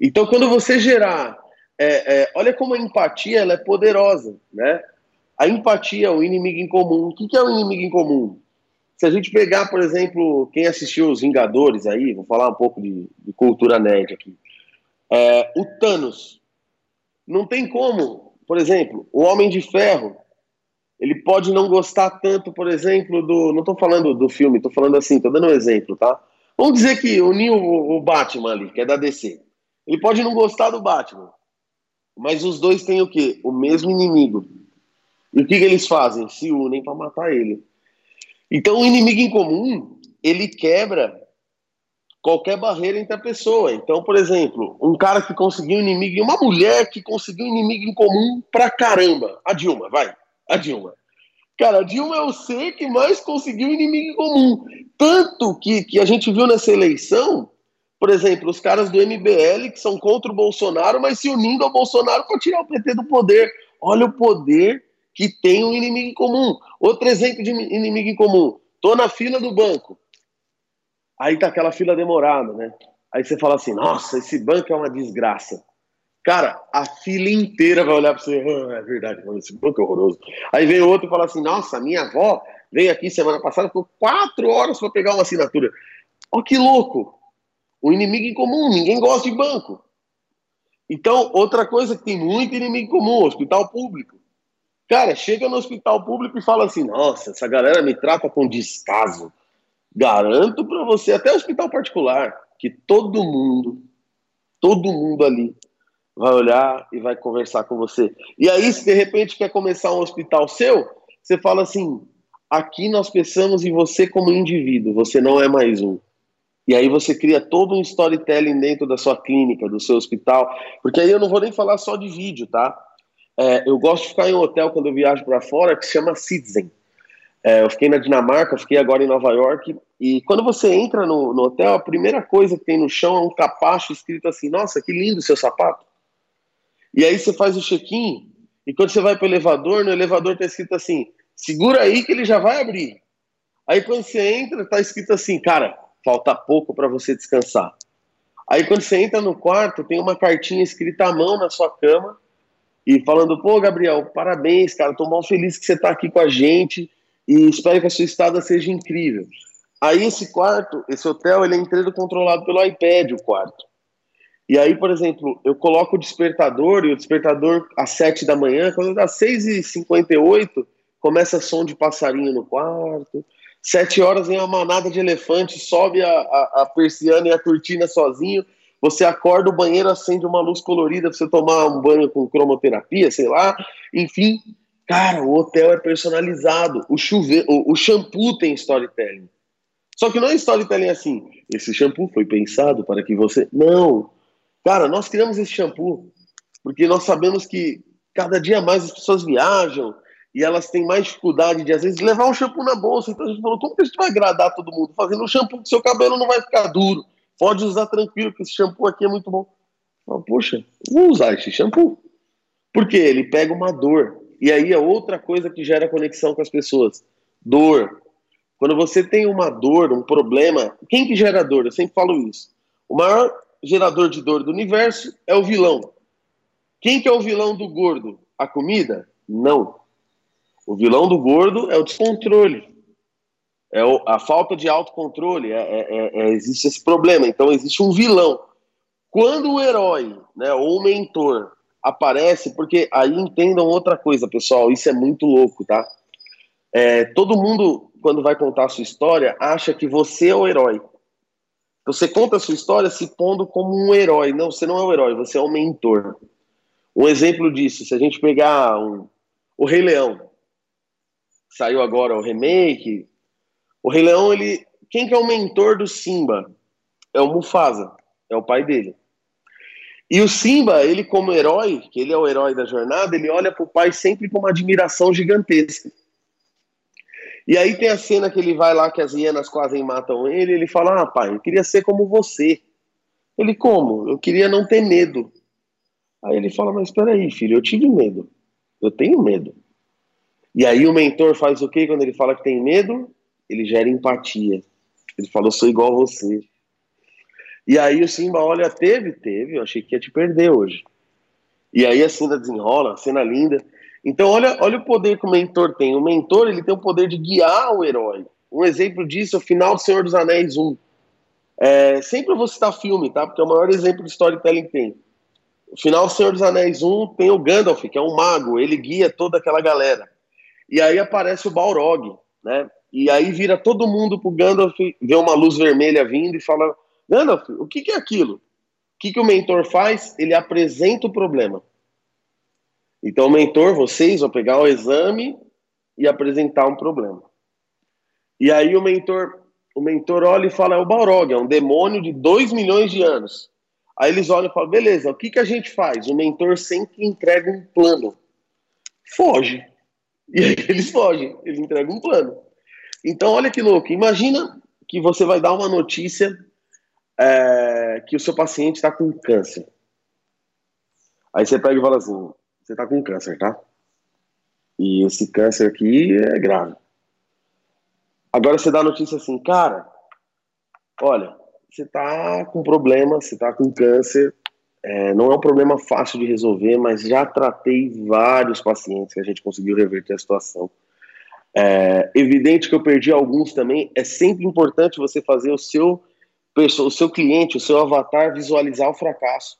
Então, quando você gerar. É, é, olha como a empatia ela é poderosa, né? A empatia é o inimigo em comum. O que é o inimigo em comum? Se a gente pegar, por exemplo, quem assistiu Os Vingadores aí, vou falar um pouco de, de cultura nerd aqui. É, o Thanos. Não tem como, por exemplo, o Homem de Ferro ele pode não gostar tanto, por exemplo, do. Não estou falando do filme, estou falando assim, estou dando um exemplo, tá? Vamos dizer que uniu o, o Batman ali, que é da DC. Ele pode não gostar do Batman, mas os dois têm o quê? O mesmo inimigo. E o que, que eles fazem? Se unem para matar ele. Então, o inimigo em comum, ele quebra qualquer barreira entre a pessoa. Então, por exemplo, um cara que conseguiu inimigo, uma mulher que conseguiu inimigo em comum pra caramba. A Dilma, vai a Dilma. Cara, a Dilma é o ser que mais conseguiu inimigo em comum. Tanto que, que a gente viu nessa eleição, por exemplo, os caras do MBL que são contra o Bolsonaro, mas se unindo ao Bolsonaro para tirar o PT do poder. Olha o poder que tem um inimigo em comum. Outro exemplo de inimigo em comum. Tô na fila do banco. Aí tá aquela fila demorada, né? Aí você fala assim, nossa, esse banco é uma desgraça. Cara, a fila inteira vai olhar para você, oh, é verdade, mano, esse banco é horroroso. Aí vem outro e fala assim, nossa, minha avó veio aqui semana passada, ficou quatro horas para pegar uma assinatura. Ó, que louco! O inimigo em comum, ninguém gosta de banco. Então, outra coisa que tem muito inimigo comum, hospital público. Cara, chega no hospital público e fala assim: nossa, essa galera me trata com descaso. Garanto para você, até hospital particular, que todo mundo, todo mundo ali vai olhar e vai conversar com você. E aí, se de repente quer começar um hospital seu, você fala assim: aqui nós pensamos em você como indivíduo, você não é mais um. E aí você cria todo um storytelling dentro da sua clínica, do seu hospital, porque aí eu não vou nem falar só de vídeo, tá? É, eu gosto de ficar em um hotel quando eu viajo para fora que se chama Citizen. É, eu fiquei na Dinamarca, fiquei agora em Nova York, e quando você entra no, no, hotel, a primeira coisa que tem no chão é um capacho escrito assim: Nossa, que lindo seu sapato. E aí você faz o check-in, e quando você vai para o elevador, no elevador está escrito assim: Segura aí que ele já vai abrir. Aí quando você entra, está escrito assim: Cara, falta pouco para você descansar. Aí quando você entra no quarto, tem uma cartinha escrita à mão na sua cama e falando: pô, Gabriel, parabéns, cara, tô mal feliz que você tá aqui com a gente e espero que a sua estada seja incrível. Aí esse quarto, esse hotel, ele é inteiro controlado pelo iPad, o quarto. E aí, por exemplo, eu coloco o despertador e o despertador às 7 da manhã, quando dá 6h58, começa som de passarinho no quarto. Sete horas vem uma manada de elefante, sobe a, a, a persiana e a cortina sozinho. Você acorda, o banheiro acende uma luz colorida para você tomar um banho com cromoterapia, sei lá. Enfim, cara, o hotel é personalizado. O, chuve... o, o shampoo tem storytelling. Só que não é storytelling assim. Esse shampoo foi pensado para que você. Não. Cara, nós criamos esse shampoo porque nós sabemos que cada dia mais as pessoas viajam, e elas têm mais dificuldade de, às vezes, levar um shampoo na bolsa. Então a gente falou, como que a gente vai agradar todo mundo? Fazendo um shampoo que seu cabelo não vai ficar duro. Pode usar tranquilo, que esse shampoo aqui é muito bom. Falo, Poxa, vou usar esse shampoo. Porque ele pega uma dor. E aí é outra coisa que gera conexão com as pessoas. Dor. Quando você tem uma dor, um problema, quem que gera dor? Eu sempre falo isso. O maior gerador de dor do universo é o vilão. Quem que é o vilão do gordo? A comida? Não. O vilão do gordo é o descontrole. É o, a falta de autocontrole. É, é, é, é, existe esse problema. Então, existe um vilão. Quando o herói, né, ou o mentor, aparece, porque aí entendam outra coisa, pessoal, isso é muito louco, tá? É, todo mundo, quando vai contar a sua história, acha que você é o herói. Você conta a sua história se pondo como um herói. Não, você não é o herói, você é o mentor. Um exemplo disso, se a gente pegar um, o Rei Leão, saiu agora o remake. O Rei Leão, ele. Quem que é o mentor do Simba? É o Mufasa, é o pai dele. E o Simba, ele como herói, que ele é o herói da jornada, ele olha pro pai sempre com uma admiração gigantesca. E aí tem a cena que ele vai lá, que as hienas quase matam ele, ele fala, ah pai, eu queria ser como você. Ele, como? Eu queria não ter medo. Aí ele fala, mas espera aí, filho, eu tive medo. Eu tenho medo. E aí o mentor faz o quê quando ele fala que tem medo? Ele gera empatia. Ele fala, eu sou igual a você. E aí o Simba olha, teve, teve, eu achei que ia te perder hoje. E aí a cena desenrola, cena linda. Então olha, olha o poder que o mentor tem. O mentor ele tem o poder de guiar o herói. Um exemplo disso é o final do Senhor dos Anéis 1. É, sempre eu vou citar filme, tá? Porque é o maior exemplo de storytelling que tem. O final do Senhor dos Anéis 1 tem o Gandalf, que é um mago, ele guia toda aquela galera. E aí aparece o Balrog, né? E aí vira todo mundo pro Gandalf, vê uma luz vermelha vindo e fala: Gandalf, o que, que é aquilo? O que, que o mentor faz? Ele apresenta o problema. Então, o mentor, vocês vão pegar o exame e apresentar um problema. E aí o mentor, o mentor olha e fala: é o Balrog, é um demônio de 2 milhões de anos. Aí eles olham e falam: beleza, o que, que a gente faz? O mentor sempre entrega um plano. Foge. E aí eles fogem, eles entregam um plano. Então, olha que louco. Imagina que você vai dar uma notícia é, que o seu paciente está com câncer. Aí você pega e fala assim: você está com câncer, tá? E esse câncer aqui é grave. Agora você dá a notícia assim, cara, olha, você está com problema, você está com câncer, é, não é um problema fácil de resolver, mas já tratei vários pacientes que a gente conseguiu reverter a situação. É evidente que eu perdi alguns também. É sempre importante você fazer o seu, o seu cliente, o seu avatar visualizar o fracasso.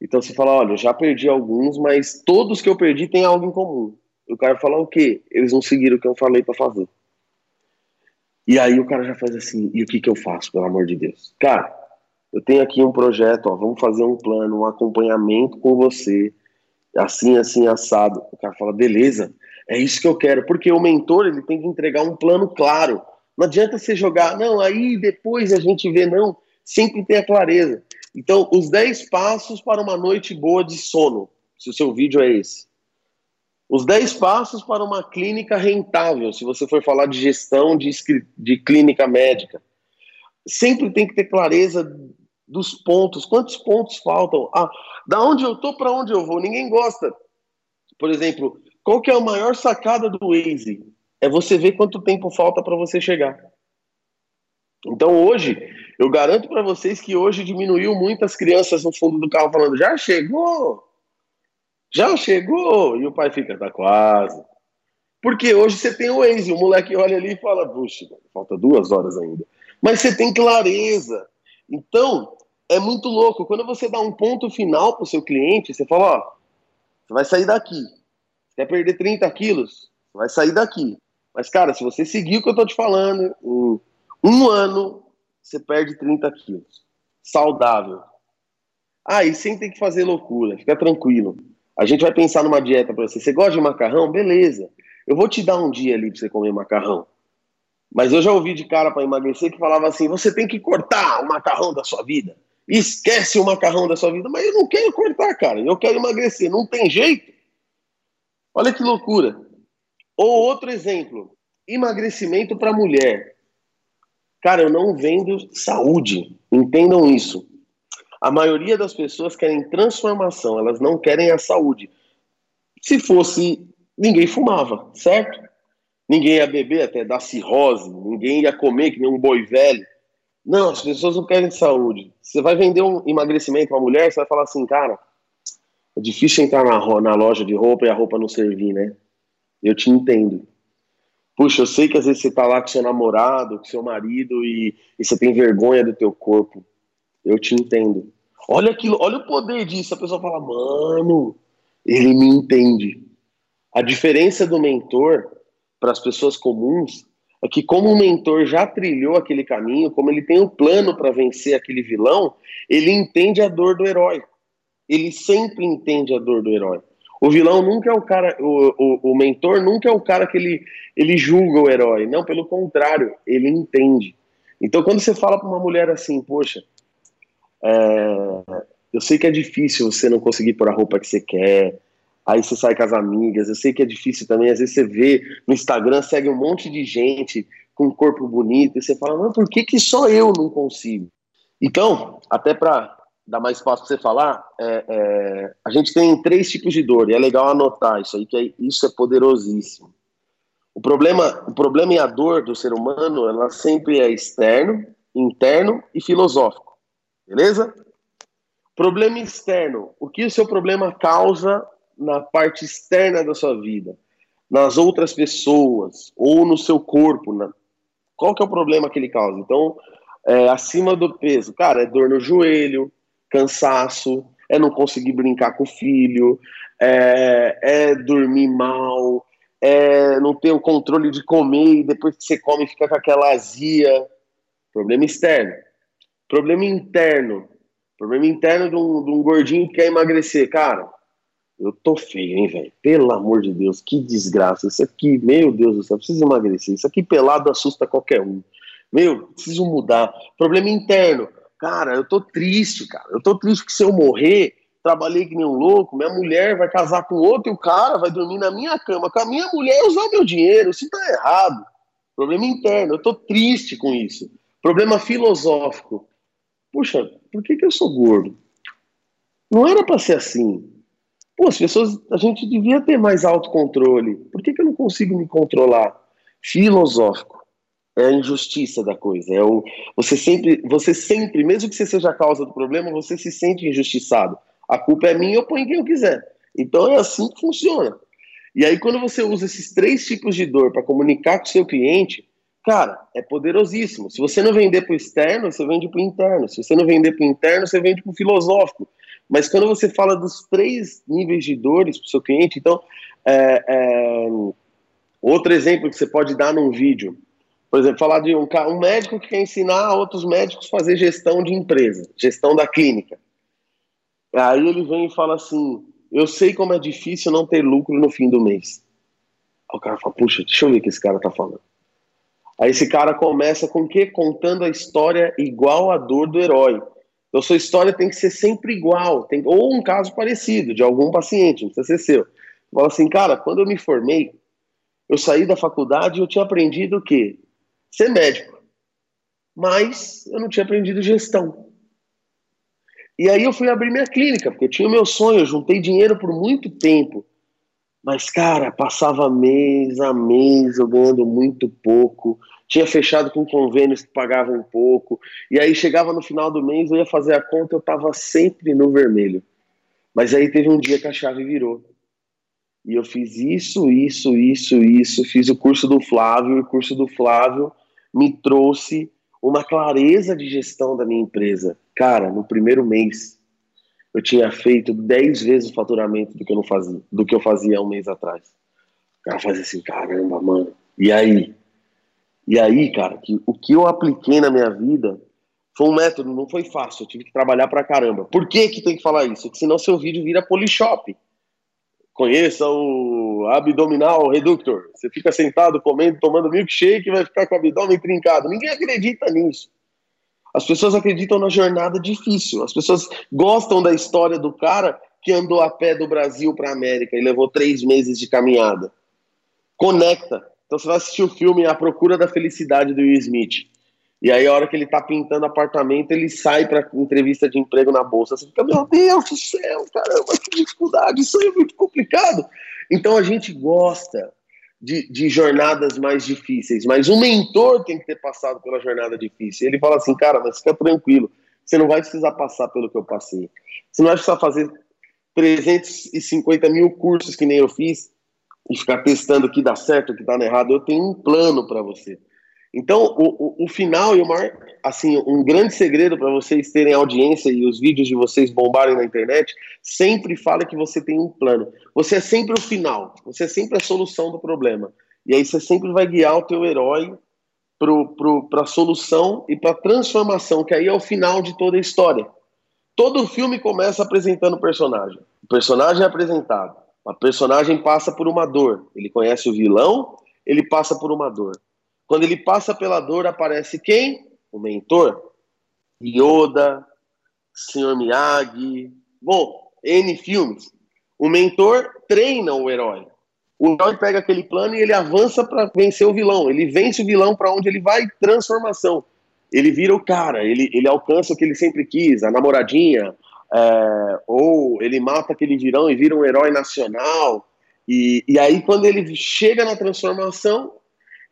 Então você fala, olha, eu já perdi alguns, mas todos que eu perdi têm algo em comum. O cara fala o quê? Eles não seguiram o que eu falei para fazer. E aí o cara já faz assim, e o que que eu faço, pelo amor de Deus? Cara, eu tenho aqui um projeto, ó, vamos fazer um plano, um acompanhamento com você, assim, assim, assado. O cara fala, beleza, é isso que eu quero, porque o mentor ele tem que entregar um plano claro. Não adianta você jogar, não, aí depois a gente vê, não. Sempre tem a clareza. Então, os 10 passos para uma noite boa de sono, se o seu vídeo é esse. Os 10 passos para uma clínica rentável, se você for falar de gestão de, de clínica médica. Sempre tem que ter clareza dos pontos. Quantos pontos faltam? Ah, da onde eu tô para onde eu vou? Ninguém gosta. Por exemplo, qual que é a maior sacada do Waze? É você ver quanto tempo falta para você chegar. Então hoje, eu garanto para vocês que hoje diminuiu muitas crianças no fundo do carro falando: já chegou, já chegou, e o pai fica, tá quase. Porque hoje você tem o Waze, o moleque olha ali e fala: puxa, falta duas horas ainda. Mas você tem clareza. Então, é muito louco. Quando você dá um ponto final para o seu cliente, você fala: ó, você vai sair daqui Quer perder 30 quilos? Vai sair daqui. Mas, cara, se você seguir o que eu tô te falando, em um ano, você perde 30 quilos. Saudável. Ah, e sem ter que fazer loucura. Fica tranquilo. A gente vai pensar numa dieta para você. Você gosta de macarrão? Beleza. Eu vou te dar um dia ali para você comer macarrão. Mas eu já ouvi de cara para emagrecer que falava assim: você tem que cortar o macarrão da sua vida. Esquece o macarrão da sua vida. Mas eu não quero cortar, cara. Eu quero emagrecer. Não tem jeito. Olha que loucura. Ou outro exemplo, emagrecimento para mulher. Cara, eu não vendo saúde. Entendam isso. A maioria das pessoas querem transformação, elas não querem a saúde. Se fosse, ninguém fumava, certo? Ninguém ia beber até dar cirrose, ninguém ia comer que nem um boi velho. Não, as pessoas não querem saúde. Você vai vender um emagrecimento para mulher, você vai falar assim, cara, é difícil entrar na, na loja de roupa e a roupa não servir, né? Eu te entendo. Puxa, eu sei que às vezes você tá lá com seu namorado, com seu marido e, e você tem vergonha do teu corpo. Eu te entendo. Olha aquilo, olha o poder disso. A pessoa fala, mano, ele me entende. A diferença do mentor para as pessoas comuns é que como o mentor já trilhou aquele caminho, como ele tem o um plano para vencer aquele vilão, ele entende a dor do herói ele sempre entende a dor do herói. O vilão nunca é o cara, o, o, o mentor nunca é o cara que ele, ele julga o herói. Não, pelo contrário, ele entende. Então, quando você fala para uma mulher assim, poxa, é, eu sei que é difícil você não conseguir pôr a roupa que você quer, aí você sai com as amigas, eu sei que é difícil também, às vezes você vê no Instagram, segue um monte de gente com um corpo bonito, e você fala, mas por que, que só eu não consigo? Então, até para dá mais espaço para você falar, é, é, a gente tem três tipos de dor, e é legal anotar isso aí, que é, isso é poderosíssimo. O problema, o problema e a dor do ser humano, ela sempre é externo, interno e filosófico, beleza? Problema externo, o que o seu problema causa na parte externa da sua vida, nas outras pessoas ou no seu corpo, na... qual que é o problema que ele causa? Então, é, acima do peso, cara, é dor no joelho, cansaço, é não conseguir brincar com o filho, é, é dormir mal, é não ter o controle de comer e depois que você come fica com aquela azia. Problema externo. Problema interno. Problema interno de um, de um gordinho que quer emagrecer. Cara, eu tô feio, hein, velho? Pelo amor de Deus, que desgraça. Isso aqui, meu Deus do céu, preciso emagrecer. Isso aqui pelado assusta qualquer um. Meu, preciso mudar. Problema interno. Cara, eu tô triste, cara. Eu tô triste que se eu morrer, trabalhei que nem um louco, minha mulher vai casar com outro e o cara vai dormir na minha cama com a minha mulher usar meu dinheiro. Isso tá errado. Problema interno. Eu tô triste com isso. Problema filosófico. Puxa, por que, que eu sou gordo? Não era para ser assim. Pô, as pessoas, a gente devia ter mais autocontrole. Por que, que eu não consigo me controlar? Filosófico. É a injustiça da coisa. É o, você sempre, você sempre, mesmo que você seja a causa do problema, você se sente injustiçado. A culpa é minha, eu ponho quem eu quiser. Então é assim que funciona. E aí, quando você usa esses três tipos de dor para comunicar com o seu cliente, cara, é poderosíssimo. Se você não vender para o externo, você vende para o interno. Se você não vender para o interno, você vende para o filosófico. Mas quando você fala dos três níveis de dores para o seu cliente, então, é, é, outro exemplo que você pode dar num vídeo, por exemplo, falar de um, um médico que quer ensinar a outros médicos a fazer gestão de empresa, gestão da clínica. Aí ele vem e fala assim: Eu sei como é difícil não ter lucro no fim do mês. Aí o cara fala: Puxa, deixa eu ver o que esse cara tá falando. Aí esse cara começa com o quê? Contando a história igual a dor do herói. Então, sua história tem que ser sempre igual, tem, ou um caso parecido de algum paciente, não precisa ser seu. Fala assim, cara, quando eu me formei, eu saí da faculdade e eu tinha aprendido o quê? Ser médico. Mas eu não tinha aprendido gestão. E aí eu fui abrir minha clínica, porque eu tinha o meu sonho, eu juntei dinheiro por muito tempo. Mas, cara, passava mês a mês eu ganhando muito pouco tinha fechado com convênios que pagavam um pouco, e aí chegava no final do mês, eu ia fazer a conta, eu estava sempre no vermelho. Mas aí teve um dia que a chave virou. E eu fiz isso, isso, isso, isso, fiz o curso do Flávio, e o curso do Flávio me trouxe uma clareza de gestão da minha empresa. Cara, no primeiro mês, eu tinha feito 10 vezes o faturamento do que eu não fazia, do que eu fazia um mês atrás. O cara fazia assim, caramba, mano. E aí? E aí, cara, que, o que eu apliquei na minha vida foi um método, não foi fácil, eu tive que trabalhar pra caramba. Por que que tem que falar isso? Porque senão seu vídeo vira polishop. Conheça o abdominal reductor. Você fica sentado comendo, tomando milkshake e vai ficar com o abdômen trincado. Ninguém acredita nisso. As pessoas acreditam na jornada difícil. As pessoas gostam da história do cara que andou a pé do Brasil para a América e levou três meses de caminhada. Conecta. Então você vai assistir o filme A Procura da Felicidade do Will Smith. E aí, a hora que ele tá pintando apartamento, ele sai pra entrevista de emprego na bolsa. Você fica, meu Deus do céu, caramba, que dificuldade, isso aí é muito complicado. Então a gente gosta de, de, jornadas mais difíceis, mas um mentor tem que ter passado pela jornada difícil. Ele fala assim, cara, mas fica tranquilo, você não vai precisar passar pelo que eu passei. Você não vai precisar fazer 350 mil cursos que nem eu fiz e ficar testando o que dá certo, o que dá errado. Eu tenho um plano para você. Então, o, o, o, final e o maior, assim, um grande segredo para vocês terem audiência e os vídeos de vocês bombarem na internet, sempre fala que você tem um plano. Você é sempre o final, você é sempre a solução do problema. E aí você sempre vai guiar o teu herói para a solução e para a transformação, que aí é o final de toda a história. Todo filme começa apresentando o personagem. O personagem é apresentado. A personagem passa por uma dor. Ele conhece o vilão, ele passa por uma dor. Quando ele passa pela dor, aparece quem? O mentor. Yoda, Sr. Miyagi. Bom, N filmes. O mentor treina o herói. O herói pega aquele plano e ele avança para vencer o vilão. Ele vence o vilão para onde ele vai transformação. Ele vira o cara, ele, ele alcança o que ele sempre quis, a namoradinha, é, ou ele mata aquele virão e vira um herói nacional. E, e aí, quando ele chega na transformação,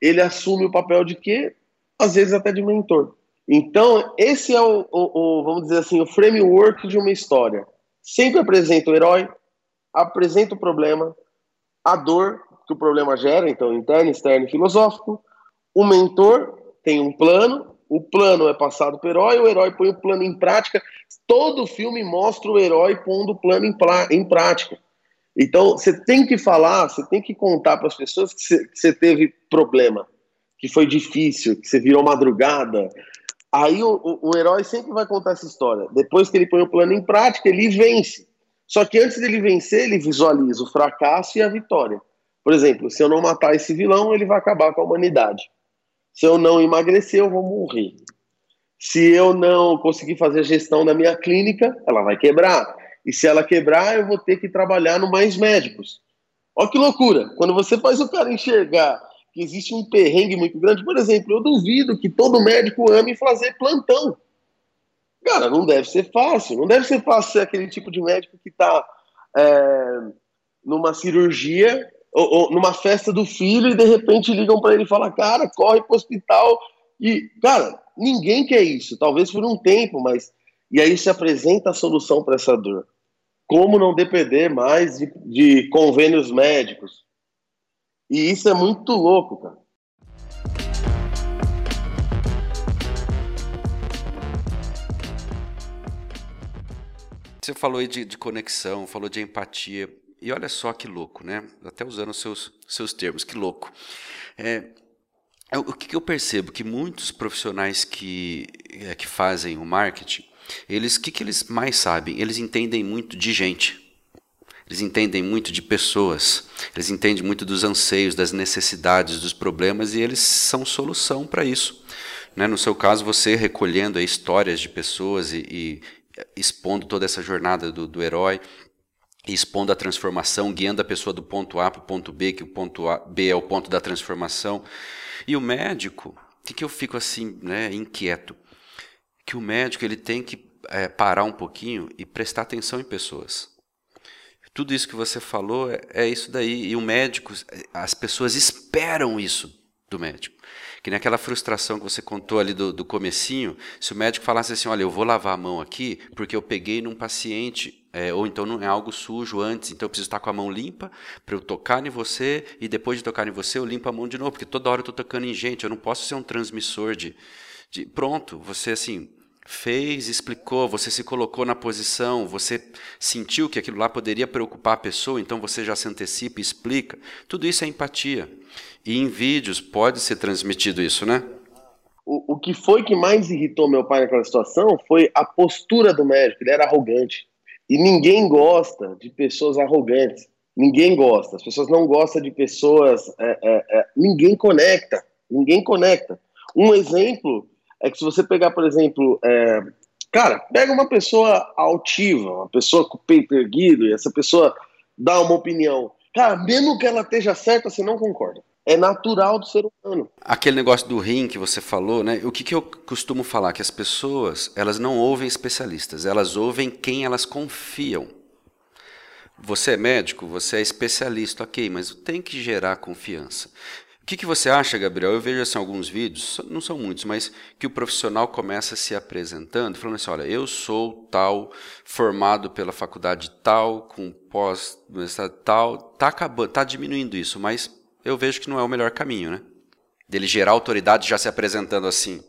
ele assume o papel de quê? Às vezes até de mentor. Então, esse é o, o, o, vamos dizer assim, o framework de uma história. Sempre apresenta o herói, apresenta o problema, a dor que o problema gera, então interno, externo e filosófico. O mentor tem um plano, o plano é passado para o herói, o herói põe o plano em prática. Todo filme mostra o herói pondo o plano em, em prática. Então, você tem que falar, você tem que contar para as pessoas que você teve problema, que foi difícil, que você virou madrugada. Aí o, o, o, herói sempre vai contar essa história. Depois que ele põe o plano em prática, ele vence. Só que antes dele vencer, ele visualiza o fracasso e a vitória. Por exemplo, se eu não matar esse vilão, ele vai acabar com a humanidade. Se eu não emagrecer, eu vou morrer. Se eu não conseguir fazer a gestão da minha clínica, ela vai quebrar. E se ela quebrar, eu vou ter que trabalhar no mais médicos. Olha que loucura. Quando você faz o cara enxergar que existe um perrengue muito grande, por exemplo, eu duvido que todo médico ame fazer plantão. Cara, não deve ser fácil. Não deve ser fácil ser aquele tipo de médico que está é, numa cirurgia ou, ou numa festa do filho e de repente ligam para ele e falam, cara, corre pro hospital. E, cara, ninguém quer isso, talvez por um tempo, mas. E aí se apresenta a solução para essa dor. Como não depender mais de, de convênios médicos? E isso é muito louco, cara. Você falou aí de, de, conexão, falou de empatia. E olha só que louco, né? Até usando os seus, seus termos, que louco. É, o que, que eu percebo? Que muitos profissionais que, é, que fazem o marketing, eles, o que, que eles mais sabem? Eles entendem muito de gente. Eles entendem muito de pessoas, eles entendem muito dos anseios, das necessidades, dos problemas e eles são solução para isso. Né? No seu caso, você recolhendo histórias de pessoas e, e expondo toda essa jornada do, do herói, expondo a transformação, guiando a pessoa do ponto A para o ponto B, que o ponto a, B é o ponto da transformação. E o médico, que, que eu fico assim, né, inquieto? Que o médico ele tem que é, parar um pouquinho e prestar atenção em pessoas. Tudo isso que você falou é, é isso daí. E o médico, as pessoas esperam isso do médico. Que nem aquela frustração que você contou ali do, do comecinho, se o médico falasse assim, olha, eu vou lavar a mão aqui porque eu peguei num paciente, é, ou então não é algo sujo antes, então eu preciso estar com a mão limpa para eu tocar em você e depois de tocar em você eu limpo a mão de novo, porque toda hora eu estou tocando em gente, eu não posso ser um transmissor de, de... Pronto, você assim, fez, explicou, você se colocou na posição, você sentiu que aquilo lá poderia preocupar a pessoa, então você já se antecipa e explica. Tudo isso é empatia. E em vídeos pode ser transmitido isso, né? O, o que foi que mais irritou meu pai naquela situação foi a postura do médico, ele era arrogante. E ninguém gosta de pessoas arrogantes. Ninguém gosta. As pessoas não gostam de pessoas. É, é, é, ninguém conecta. Ninguém conecta. Um exemplo é que se você pegar, por exemplo, é, cara, pega uma pessoa altiva, uma pessoa com o peito erguido, e essa pessoa dá uma opinião. Cara, mesmo que ela esteja certa, você não concorda. É natural do ser humano. Aquele negócio do rim que você falou, né? O que, que eu costumo falar? Que as pessoas, elas não ouvem especialistas, elas ouvem quem elas confiam. Você é médico, você é especialista, ok, mas tem que gerar confiança que, que você acha, Gabriel? Eu vejo assim, alguns vídeos, não são muitos, mas que o profissional começa se apresentando, falando assim: olha, eu sou tal, formado pela faculdade tal, com pós tal, tá acabando, tá diminuindo isso, mas eu vejo que não é o melhor caminho, né? Dele gerar autoridade já se apresentando assim.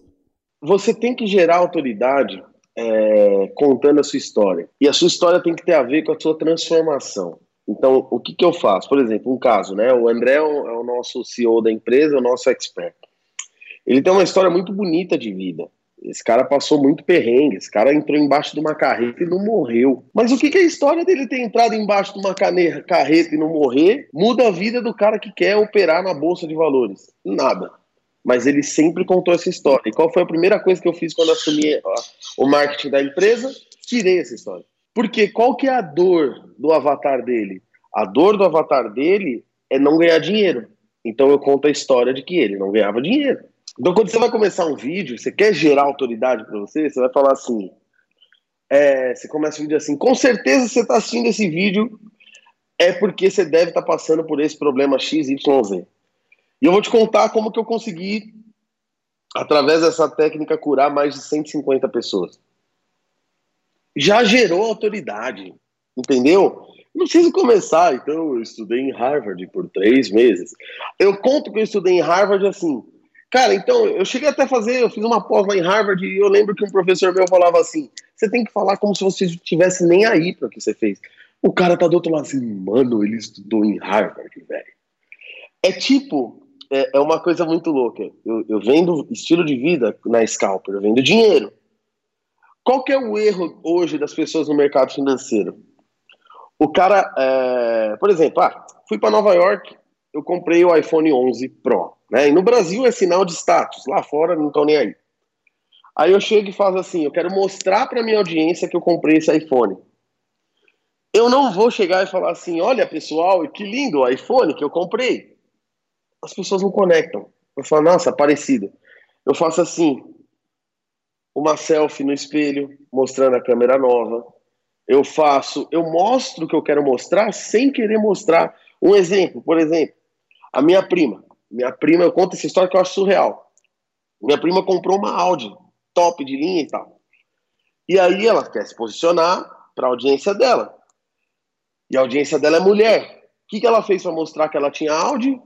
Você tem que gerar autoridade é, contando a sua história. E a sua história tem que ter a ver com a sua transformação. Então, o que, que eu faço? Por exemplo, um caso, né? O André é o, é nosso CEO da empresa, o nosso expert. Ele tem uma história muito bonita de vida. Esse cara passou muito perrengue, esse cara entrou embaixo de uma carreta e não morreu. Mas o que, que a história dele ter entrado embaixo de uma carreta e não morrer muda a vida do cara que quer operar na bolsa de valores? Nada. Mas ele sempre contou essa história. E qual foi a primeira coisa que eu fiz quando assumi o marketing da empresa? Tirei essa história. Porque qual que é a dor do avatar dele? A dor do avatar dele é não ganhar dinheiro. Então eu conto a história de que ele não ganhava dinheiro. Então quando você vai começar um vídeo, você quer gerar autoridade para você, você vai falar assim, é, você começa o vídeo assim, com certeza você está assistindo esse vídeo é porque você deve estar tá passando por esse problema XYZ. E eu vou te contar como que eu consegui, através dessa técnica, curar mais de 150 pessoas já gerou autoridade, entendeu? Não preciso começar, então eu estudei em Harvard por três meses. Eu conto que eu estudei em Harvard assim, cara, então eu cheguei até a fazer, eu fiz uma pós lá em Harvard e eu lembro que um professor meu falava assim: você tem que falar como se você estivesse nem aí para o que você fez. O cara tá do outro lado assim, mano, ele estudou em Harvard, velho. É tipo, é, é, uma coisa muito louca. Eu, eu vendo estilo de vida na Scalper, eu vendo dinheiro. Qual que é o erro hoje das pessoas no mercado financeiro? O cara, é, por exemplo, ah, fui para Nova York, eu comprei o iPhone 11 Pro, né? E no Brasil é sinal de status, lá fora não estão nem aí. Aí eu chego e faço assim, eu quero mostrar para minha audiência que eu comprei esse iPhone. Eu não vou chegar e falar assim, olha pessoal, que lindo o iPhone que eu comprei. As pessoas não conectam. Eu falo, nossa, parecido. Eu faço assim, uma selfie no espelho, mostrando a câmera nova. Eu faço, eu mostro o que eu quero mostrar sem querer mostrar Um exemplo, por exemplo, a minha prima. Minha prima, eu conto essa história que eu acho surreal. Minha prima comprou uma Audi top de linha e tal. E aí ela quer se posicionar para a audiência dela. E a audiência dela é mulher. O que, que ela fez para mostrar que ela tinha Audi?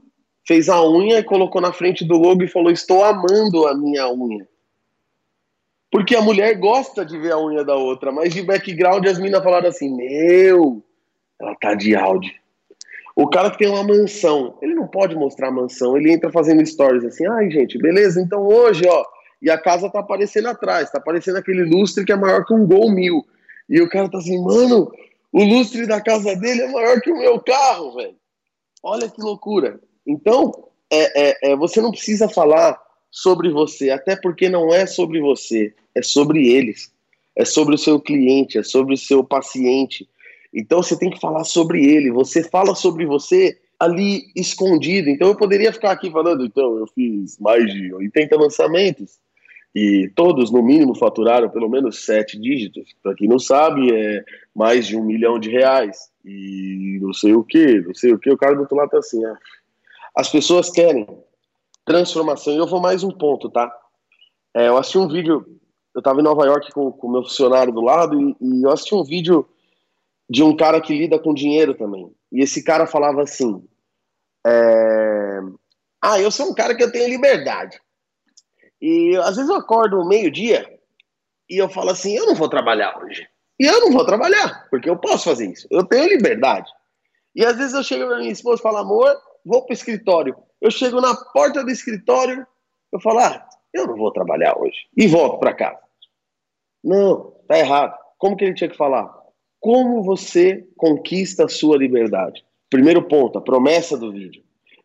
Fez a unha e colocou na frente do logo e falou: Estou amando a minha unha. Porque a mulher gosta de ver a unha da outra, mas de background as minas falaram assim: Meu, ela tá de Audi. O cara que tem uma mansão, ele não pode mostrar a mansão, ele entra fazendo stories assim, ai gente, beleza, então hoje, ó, e a casa tá aparecendo atrás, tá aparecendo aquele lustre que é maior que um Gol Mil. E o cara tá assim, mano, o lustre da casa dele é maior que o meu carro, velho. Olha que loucura. Então, é, é, é, você não precisa falar sobre você, até porque não é sobre você, é sobre eles. É sobre o seu cliente, é sobre o seu paciente, então você tem que falar sobre ele. Você fala sobre você ali escondido. Então eu poderia ficar aqui falando, então eu fiz mais de 80 lançamentos e todos no mínimo faturaram pelo menos sete dígitos. Para quem não sabe, é mais de um milhão de reais e não sei o que, não sei o que. O cara do outro lado tá assim, ah. as pessoas querem transformação. E eu vou mais um ponto, tá? É, eu assisti um vídeo, eu estava em Nova York com o meu funcionário do lado e, e eu assisti um vídeo de um cara que lida com dinheiro também. E esse cara falava assim: é... Ah, eu sou um cara que eu tenho liberdade. E às vezes eu acordo meio-dia e eu falo assim: eu não vou trabalhar hoje. E eu não vou trabalhar, porque eu posso fazer isso. Eu tenho liberdade. E às vezes eu chego pra minha esposa e falo: amor, vou pro escritório. Eu chego na porta do escritório, eu falo: ah, eu não vou trabalhar hoje. E volto para casa. Não, tá errado. Como que ele tinha que falar? Como você conquista a sua liberdade? Primeiro ponto, a promessa do vídeo.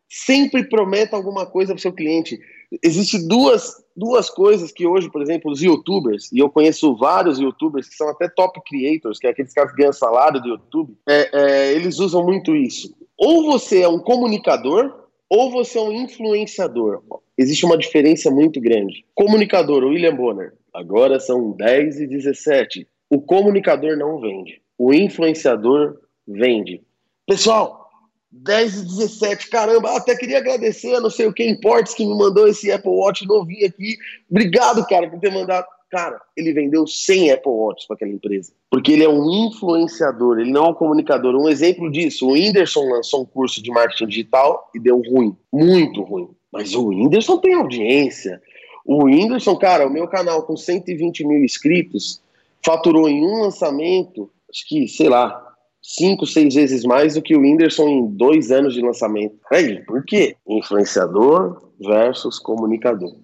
Sempre prometa alguma coisa para o seu cliente. Existem duas, duas coisas que hoje, por exemplo, os youtubers, e eu conheço vários youtubers que são até top creators, que é aqueles caras que ganham salário do YouTube, é, é, eles usam muito isso. Ou você é um comunicador, ou você é um influenciador. Existe uma diferença muito grande. Comunicador, William Bonner, agora são 10 e 17. O comunicador não vende o influenciador vende. Pessoal, 10 e 17, caramba, até queria agradecer não sei o que Imports que me mandou esse Apple Watch novinho aqui. Obrigado, cara, por ter mandado. Cara, ele vendeu 100 Apple Watches para aquela empresa. Porque ele é um influenciador, ele não é um comunicador. Um exemplo disso, o Whindersson lançou um curso de marketing digital e deu ruim, muito ruim. Mas o Whindersson tem audiência. O Whindersson, cara, o meu canal com 120 mil inscritos, faturou em um lançamento acho que, sei lá, cinco, seis vezes mais do que o Whindersson em dois anos de lançamento. Aí, por quê? Influenciador versus comunicador.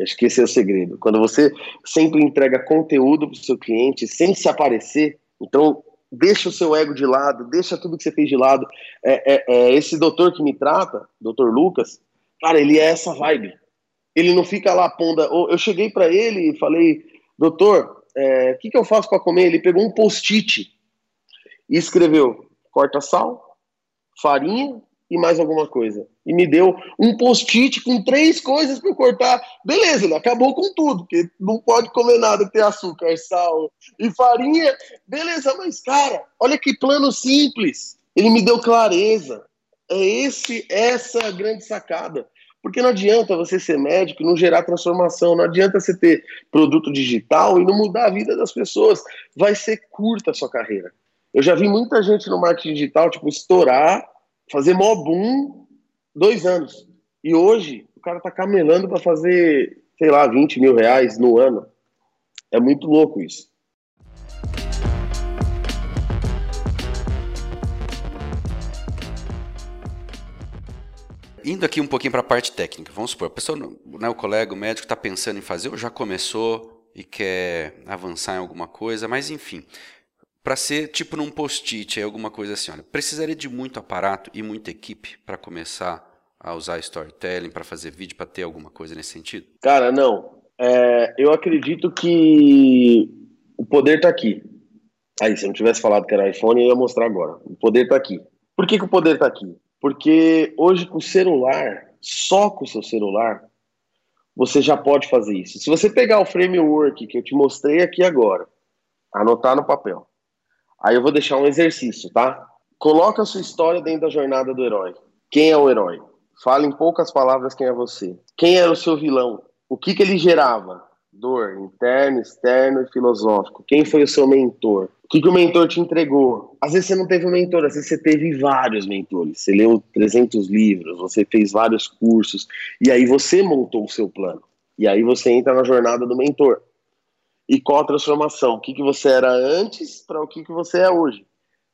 Acho que esse é o segredo. Quando você sempre entrega conteúdo para o seu cliente sem se aparecer, então deixa o seu ego de lado, deixa tudo que você fez de lado. É, é, é esse doutor que me trata, doutor Lucas, cara, ele é essa vibe. Ele não fica lá ponda. Eu cheguei para ele e falei, doutor, é, o que, que eu faço para comer? Ele pegou um post-it e escreveu: corta sal, farinha e mais alguma coisa. E me deu um post-it com três coisas para cortar. Beleza, ele acabou com tudo, porque não pode comer nada que tem açúcar, sal e farinha. Beleza, mas cara, olha que plano simples. Ele me deu clareza. É esse essa grande sacada. Porque não adianta você ser médico e não gerar transformação, não adianta você ter produto digital e não mudar a vida das pessoas. Vai ser curta a sua carreira. Eu já vi muita gente no marketing digital, tipo, estourar, fazer mó boom, dois anos. E hoje, o cara tá camelando para fazer, sei lá, 20 mil reais no ano. É muito louco isso. Indo aqui um pouquinho para a parte técnica, vamos supor, a pessoa, né, o colega, o médico está pensando em fazer, ou já começou e quer avançar em alguma coisa, mas enfim, para ser tipo num post-it, alguma coisa assim, olha, precisaria de muito aparato e muita equipe para começar a usar storytelling, para fazer vídeo, para ter alguma coisa nesse sentido? Cara, não. É, eu acredito que o poder está aqui. Aí, se eu não tivesse falado que era iPhone, eu ia mostrar agora. O poder está aqui. Por que, que o poder está aqui? Porque hoje com o celular, só com o seu celular, você já pode fazer isso. Se você pegar o framework que eu te mostrei aqui agora, anotar no papel, aí eu vou deixar um exercício, tá? Coloca a sua história dentro da jornada do herói. Quem é o herói? Fala em poucas palavras quem é você. Quem era o seu vilão? O que, que ele gerava? Dor, interno, externo e filosófico. Quem foi o seu mentor? O que, que o mentor te entregou? Às vezes você não teve um mentor, às vezes você teve vários mentores. Você leu 300 livros, você fez vários cursos, e aí você montou o seu plano. E aí você entra na jornada do mentor. E qual a transformação? O que, que você era antes para o que, que você é hoje?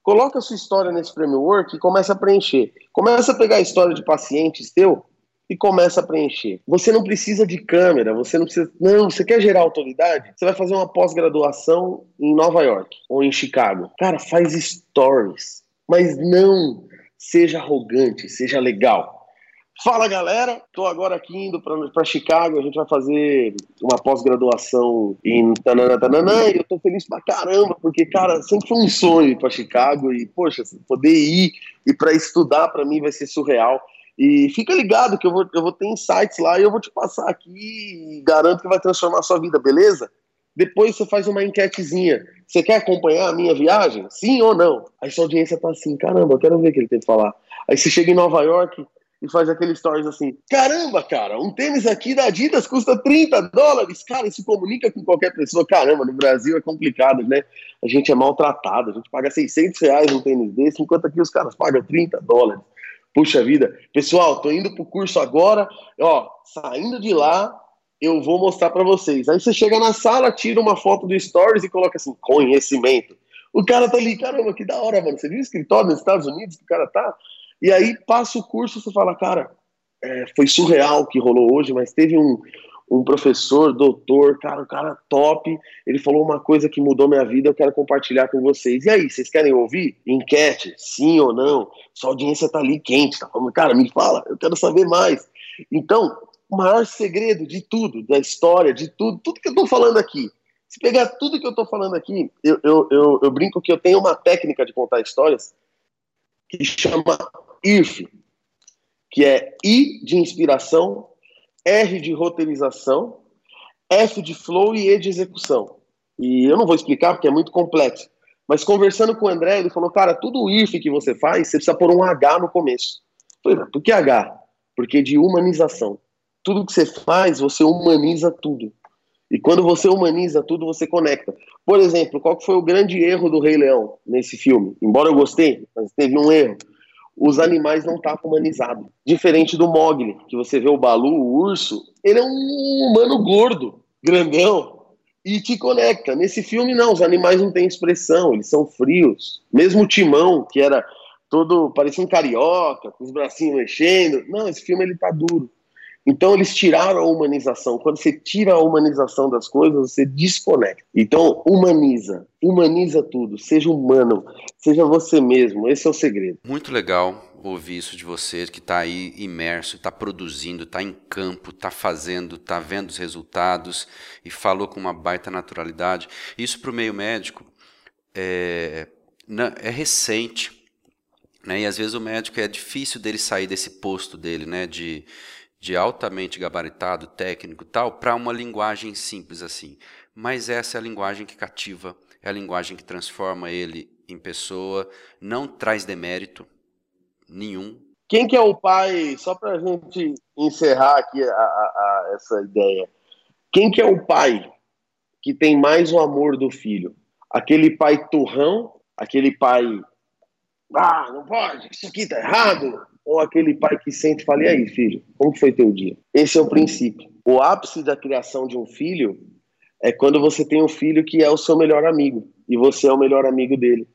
Coloca a sua história nesse framework e começa a preencher. Começa a pegar a história de pacientes teu e começa a preencher. Você não precisa de câmera, você não precisa. Não, você quer gerar autoridade? Você vai fazer uma pós-graduação em Nova York ou em Chicago. Cara, faz stories. Mas não seja arrogante, seja legal. Fala galera, estou agora aqui indo para Chicago. A gente vai fazer uma pós-graduação em Tanana, Tanana, e eu estou feliz pra caramba, porque, cara, sempre foi um sonho ir para Chicago e, poxa, poder ir e para estudar para mim vai ser surreal. E fica ligado que eu vou, eu vou ter insights lá e eu vou te passar aqui e garanto que vai transformar a sua vida, beleza? Depois você faz uma enquetezinha. Você quer acompanhar a minha viagem? Sim ou não? Aí sua audiência tá assim, caramba, eu quero ver o que ele tem que falar. Aí você chega em Nova York, e faz aqueles stories assim: caramba, cara, um tênis aqui da Adidas custa 30 dólares. Cara, isso comunica com qualquer pessoa. Caramba, no Brasil é complicado, né? A gente é maltratado, a gente paga 600 reais um tênis desse, enquanto aqui os caras pagam 30 dólares. Puxa vida, pessoal, tô indo pro curso agora, ó, saindo de lá, eu vou mostrar para vocês. Aí você chega na sala, tira uma foto do Stories e coloca assim: conhecimento. O cara tá ali, caramba, que da hora, mano. Você viu o escritório nos Estados Unidos que o cara tá? E aí passa o curso, você fala, cara, é, foi surreal o que rolou hoje, mas teve um, um professor, doutor, cara, um cara top, ele falou uma coisa que mudou minha vida, eu quero compartilhar com vocês. E aí, vocês querem ouvir? Enquete, sim ou não? Sua audiência tá ali quente, tá falando, cara, me fala, eu quero saber mais. Então, o maior segredo de tudo, da história, de tudo, tudo que eu tô falando aqui, se pegar tudo que eu tô falando aqui, eu, eu, eu, eu brinco que eu tenho uma técnica de contar histórias que chama IRF, que é I de inspiração, R de roteirização, F de flow e E de execução. E eu não vou explicar porque é muito complexo. Mas conversando com o André, ele falou: Cara, tudo o IRF que você faz, você precisa pôr um H no começo. Eu falei: Por que H? Porque de humanização. Tudo que você faz, você humaniza tudo. E quando você humaniza tudo, você conecta. Por exemplo, qual foi o grande erro do Rei Leão nesse filme? Embora eu gostei, mas teve um erro os animais não estavam tá humanizados. Diferente do Mogli, que você vê o Balu, o urso, ele é um humano gordo, grandão, e te conecta. Nesse filme, não, os animais não têm expressão, eles são frios. Mesmo o Timão, que era todo, parecia um carioca, com os bracinhos mexendo, não, esse filme ele tá duro. Então eles tiraram a humanização. Quando você tira a humanização das coisas, você desconecta. Então humaniza, humaniza tudo. Seja humano, seja você mesmo. Esse é o segredo. Muito legal ouvir isso de você que está aí imerso, está produzindo, está em campo, está fazendo, está vendo os resultados e falou com uma baita naturalidade. Isso para o meio médico é, é recente. Né? E às vezes o médico é difícil dele sair desse posto dele, né? De de altamente gabaritado, técnico tal, para uma linguagem simples assim. Mas essa é a linguagem que cativa, é a linguagem que transforma ele em pessoa, não traz demérito nenhum. Quem que é o pai, só para a gente encerrar aqui a, a, a essa ideia, quem que é o pai que tem mais o amor do filho? Aquele pai turrão, aquele pai, ah, não pode, isso aqui tá errado, ou aquele pai que sente e fala: e aí, filho, como foi teu dia? Esse é o princípio. O ápice da criação de um filho é quando você tem um filho que é o seu melhor amigo e você é o melhor amigo dele.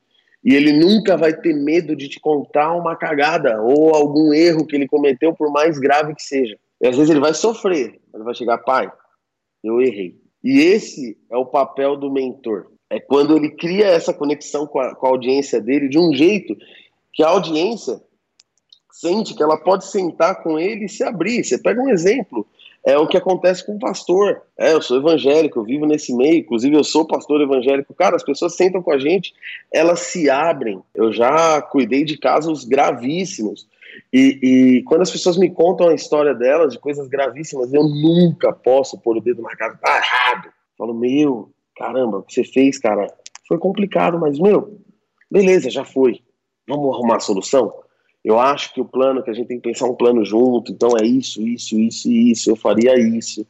E ele nunca vai ter medo de te contar uma cagada ou algum erro que ele cometeu, por mais grave que seja. E às vezes ele vai sofrer, ele vai chegar, pai, eu errei. E esse é o papel do mentor. É quando ele cria essa conexão com a, com a audiência dele de um jeito que a audiência sente que ela pode sentar com ele e se abrir. Você pega um exemplo, é o que acontece com o pastor. É, eu sou evangélico, eu vivo nesse meio, inclusive eu sou pastor evangélico. Cara, as pessoas sentam com a gente, elas se abrem. Eu já cuidei de casos gravíssimos. E, e quando as pessoas me contam a história delas, de coisas gravíssimas, eu nunca posso pôr o dedo na cara, tá errado. Eu falo, meu, caramba, o que você fez, cara, foi complicado, mas, meu, beleza, já foi. Vamos arrumar a solução? Eu acho que o plano, que a gente tem que pensar um plano junto, então é isso, isso, isso isso, eu faria isso,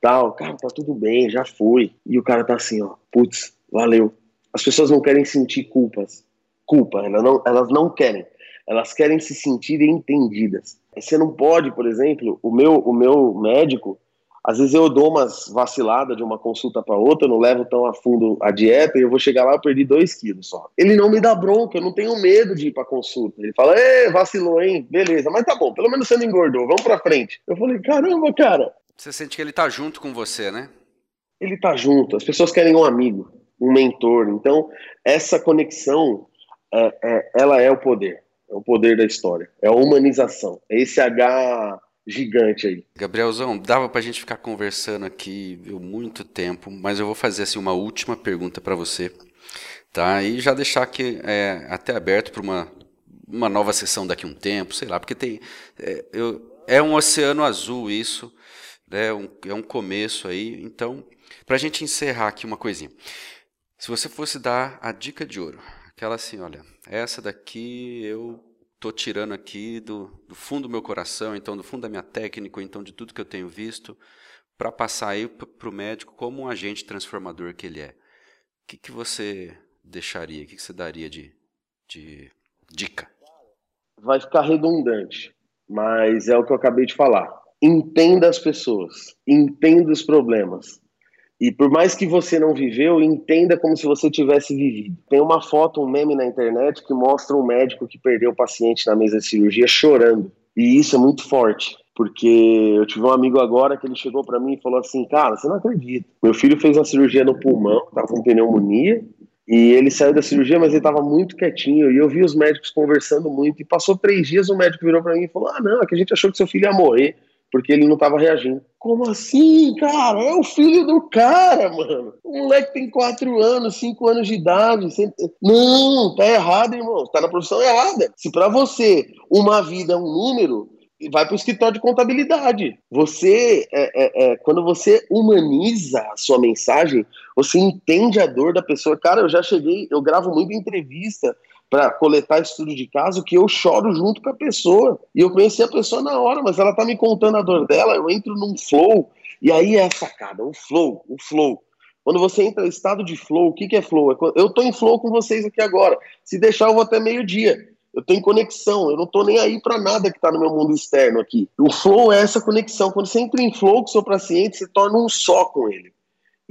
tal. Cara, tá tudo bem, já foi. E o cara tá assim, ó, putz, valeu. As pessoas não querem sentir culpas. Culpa, elas não, elas não querem. Elas querem se sentir entendidas. Você não pode, por exemplo, o meu, o meu médico, às vezes eu dou umas vaciladas de uma consulta para outra, não levo tão a fundo a dieta e eu vou chegar lá e perdi dois quilos só. Ele não me dá bronca, eu não tenho medo de ir para consulta. Ele fala, é, vacilou, hein? Beleza, mas tá bom, pelo menos você não engordou, vamos para frente. Eu falei, caramba, cara. Você sente que ele tá junto com você, né? Ele tá junto, as pessoas querem um amigo, um mentor. Então, essa conexão, é, é, ela é o poder, é o poder da história, é a humanização, é esse H gigante aí. Gabrielzão, dava para a gente ficar conversando aqui viu, muito tempo, mas eu vou fazer assim uma última pergunta para você, tá? E já deixar aqui é, até aberto para uma, uma nova sessão daqui a um tempo, sei lá, porque tem é, eu, é um oceano azul isso, né? Um, é um começo aí. Então, para a gente encerrar aqui uma coisinha, se você fosse dar a dica de ouro, aquela assim, olha, essa daqui eu estou tirando aqui do, do, fundo do meu coração, então do fundo da minha técnica, então de tudo que eu tenho visto, para passar aí para o médico como um agente transformador que ele é. O que, que você deixaria, o que, que você daria de, de dica? Vai ficar redundante, mas é o que eu acabei de falar. Entenda as pessoas, entenda os problemas, e por mais que você não viveu, entenda como se você tivesse vivido. Tem uma foto, um meme na internet que mostra um médico que perdeu o paciente na mesa de cirurgia chorando. E isso é muito forte, porque eu tive um amigo agora que ele chegou para mim e falou assim: "Cara, você não acredita. Meu filho fez uma cirurgia no pulmão, tava com pneumonia, e ele saiu da cirurgia, mas ele estava muito quietinho. E eu vi os médicos conversando muito. E passou três dias, o médico virou para mim e falou: Ah, não, é que a gente achou que seu filho ia morrer porque ele não estava reagindo. Como assim, cara? É o filho do cara, mano. O moleque tem quatro anos, cinco anos de idade. Não, tá errado, irmão. Tá na profissão errada. Se para você uma vida é um número, vai para o escritório de contabilidade. Você, é, é, é, quando você humaniza a sua mensagem, você entende a dor da pessoa. Cara, eu já cheguei, eu gravo muita entrevista para coletar estudo de caso que eu choro junto com a pessoa. E eu conheci a pessoa na hora, mas ela tá me contando a dor dela, eu entro num flow, e aí é a sacada, o flow, o flow. Quando você entra em estado de flow, o que, que é flow? É eu tô em flow com vocês aqui agora. Se deixar, eu vou até meio-dia. Eu tenho conexão, eu não tô nem aí para nada que tá no meu mundo externo aqui. O flow é essa conexão. Quando você entra em flow com o seu paciente, você torna um só com ele.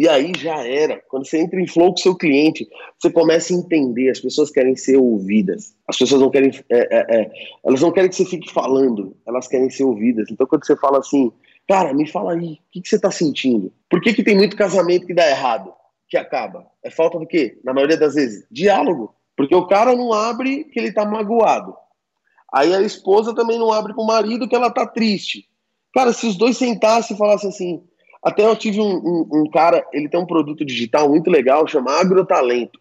E aí já era. Quando você entra em flow com seu cliente, você começa a entender. As pessoas querem ser ouvidas. As pessoas não querem. É, é, é, elas não querem que você fique falando. Elas querem ser ouvidas. Então, quando você fala assim, cara, me fala aí, o que, que você está sentindo? Por que, que tem muito casamento que dá errado, que acaba? É falta do quê? Na maioria das vezes, diálogo. Porque o cara não abre que ele está magoado. Aí a esposa também não abre para o marido que ela está triste. Cara, se os dois sentassem e falassem assim, até eu tive um, um, um, cara, ele tem um produto digital muito legal, chama Agrotalento.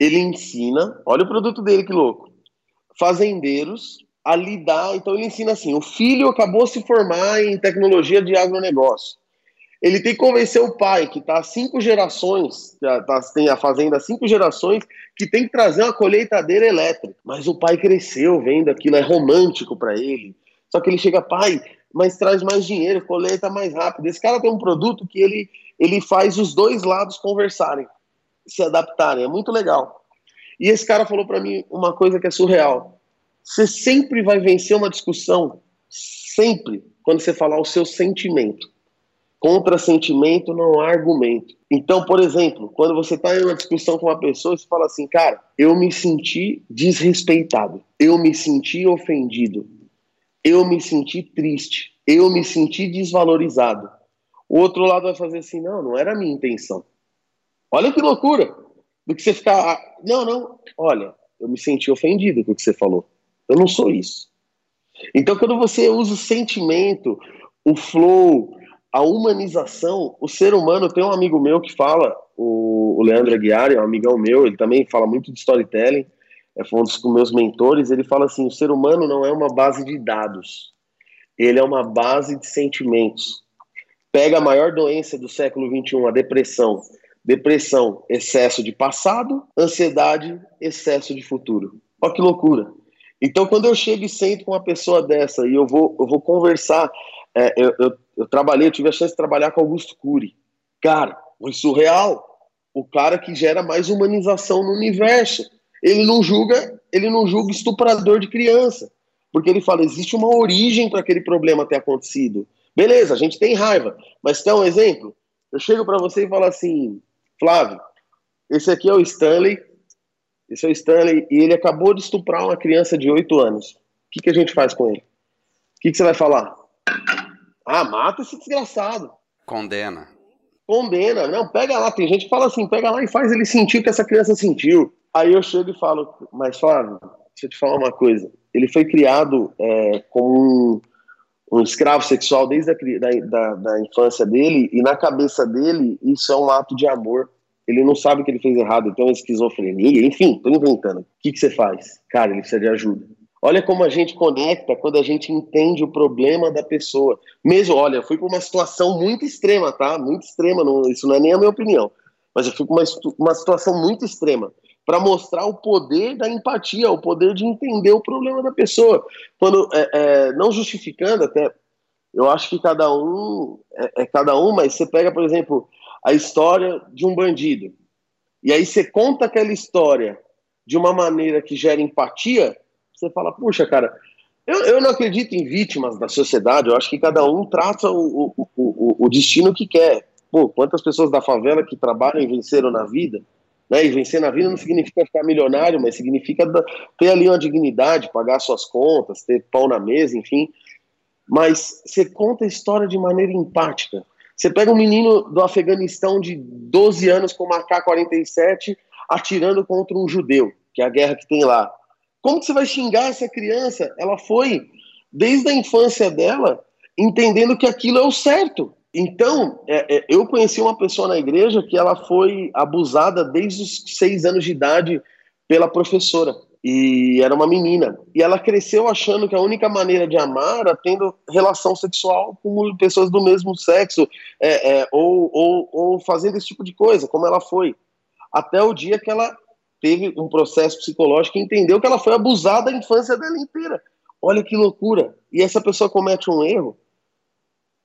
Ele ensina, olha o produto dele, que louco. Fazendeiros a lidar. Então ele ensina assim: o filho acabou de se formar em tecnologia de agronegócio. Ele tem que convencer o pai, que está cinco gerações, tá, tem a fazenda cinco gerações, que tem que trazer uma colheitadeira elétrica. Mas o pai cresceu vendo aquilo, é romântico para ele. Só que ele chega, pai, mas traz mais dinheiro, coleta mais rápido. Esse cara tem um produto que ele, ele faz os dois lados conversarem, se adaptarem. É muito legal. E esse cara falou para mim uma coisa que é surreal. Você sempre vai vencer uma discussão, sempre, quando você falar o seu sentimento. Contra sentimento não há argumento. Então, por exemplo, quando você está em uma discussão com uma pessoa, você fala assim, cara, eu me senti desrespeitado, eu me senti ofendido, eu me senti triste, eu me senti desvalorizado. O outro lado vai fazer assim: não, não era a minha intenção. Olha que loucura! Do que você ficar, ah, não, não, olha, eu me senti ofendido com o que você falou. Eu não sou isso. Então, quando você usa o sentimento, o flow, a humanização, o ser humano, tem um amigo meu que fala, o, Leandro Aguiar, é um amigão meu, ele também fala muito de storytelling, é, foi um dos meus mentores, ele fala assim: o ser humano não é uma base de dados, ele é uma base de sentimentos. Pega a maior doença do século XXI, a depressão. Depressão, excesso de passado, ansiedade, excesso de futuro. Olha que loucura. Então, quando eu chego e sento com uma pessoa dessa e eu vou, eu vou conversar, é, eu, eu, eu, trabalhei, eu tive a chance de trabalhar com Augusto Cury. Cara, foi surreal. O cara que gera mais humanização no universo. Ele não julga, ele não julga estuprador de criança, porque ele fala existe uma origem para aquele problema ter acontecido. Beleza, a gente tem raiva, mas quer um exemplo? Eu chego para você e falo assim, Flávio, esse aqui é o Stanley, esse é o Stanley, e ele acabou de estuprar uma criança de 8 anos. O que, que a gente faz com ele? O que, que você vai falar? Ah, mata esse desgraçado. Condena. Condena. Não, pega lá. Tem gente que fala assim, pega lá e faz ele sentir o que essa criança sentiu. Aí eu chego e falo, mas Flávio, deixa eu te falar uma coisa. Ele foi criado é, como um, um, escravo sexual desde a da, da, da infância dele, e na cabeça dele isso é um ato de amor ele não sabe que ele fez errado, então esquizofrenia, enfim, tô inventando. O que, que você faz? Cara, ele precisa de ajuda. Olha como a gente conecta quando a gente entende o problema da pessoa. Mesmo, olha, eu fui para uma situação muito extrema, tá? Muito extrema, não, isso não é nem a minha opinião. Mas eu fui para uma, uma situação muito extrema para mostrar o poder da empatia, o poder de entender o problema da pessoa. Quando, é, é, não justificando até, eu acho que cada um é, é cada um, mas você pega, por exemplo, a história de um bandido. E aí você conta aquela história de uma maneira que gera empatia, você fala, puxa, cara, eu, eu não acredito em vítimas da sociedade, eu acho que cada um traça o, o, o, o destino que quer. Pô, quantas pessoas da favela que trabalham e venceram na vida, né? E vencer na vida não significa ficar milionário, mas significa ter ali uma dignidade, pagar suas contas, ter pão na mesa, enfim. Mas você conta a história de maneira empática. Você pega um menino do Afeganistão de 12 anos com uma K-47 atirando contra um judeu, que é a guerra que tem lá. Como que você vai xingar essa criança? Ela foi, desde a infância dela, entendendo que aquilo é o certo. Então, é, é, eu conheci uma pessoa na igreja que ela foi abusada desde os seis anos de idade pela professora e era uma menina. E ela cresceu achando que a única maneira de amar era tendo relação sexual com pessoas do mesmo sexo, é, é, ou, ou, ou fazendo esse tipo de coisa, como ela foi. Até o dia que ela teve um processo psicológico e entendeu que ela foi abusada a infância dela inteira. Olha que loucura. E essa pessoa comete um erro,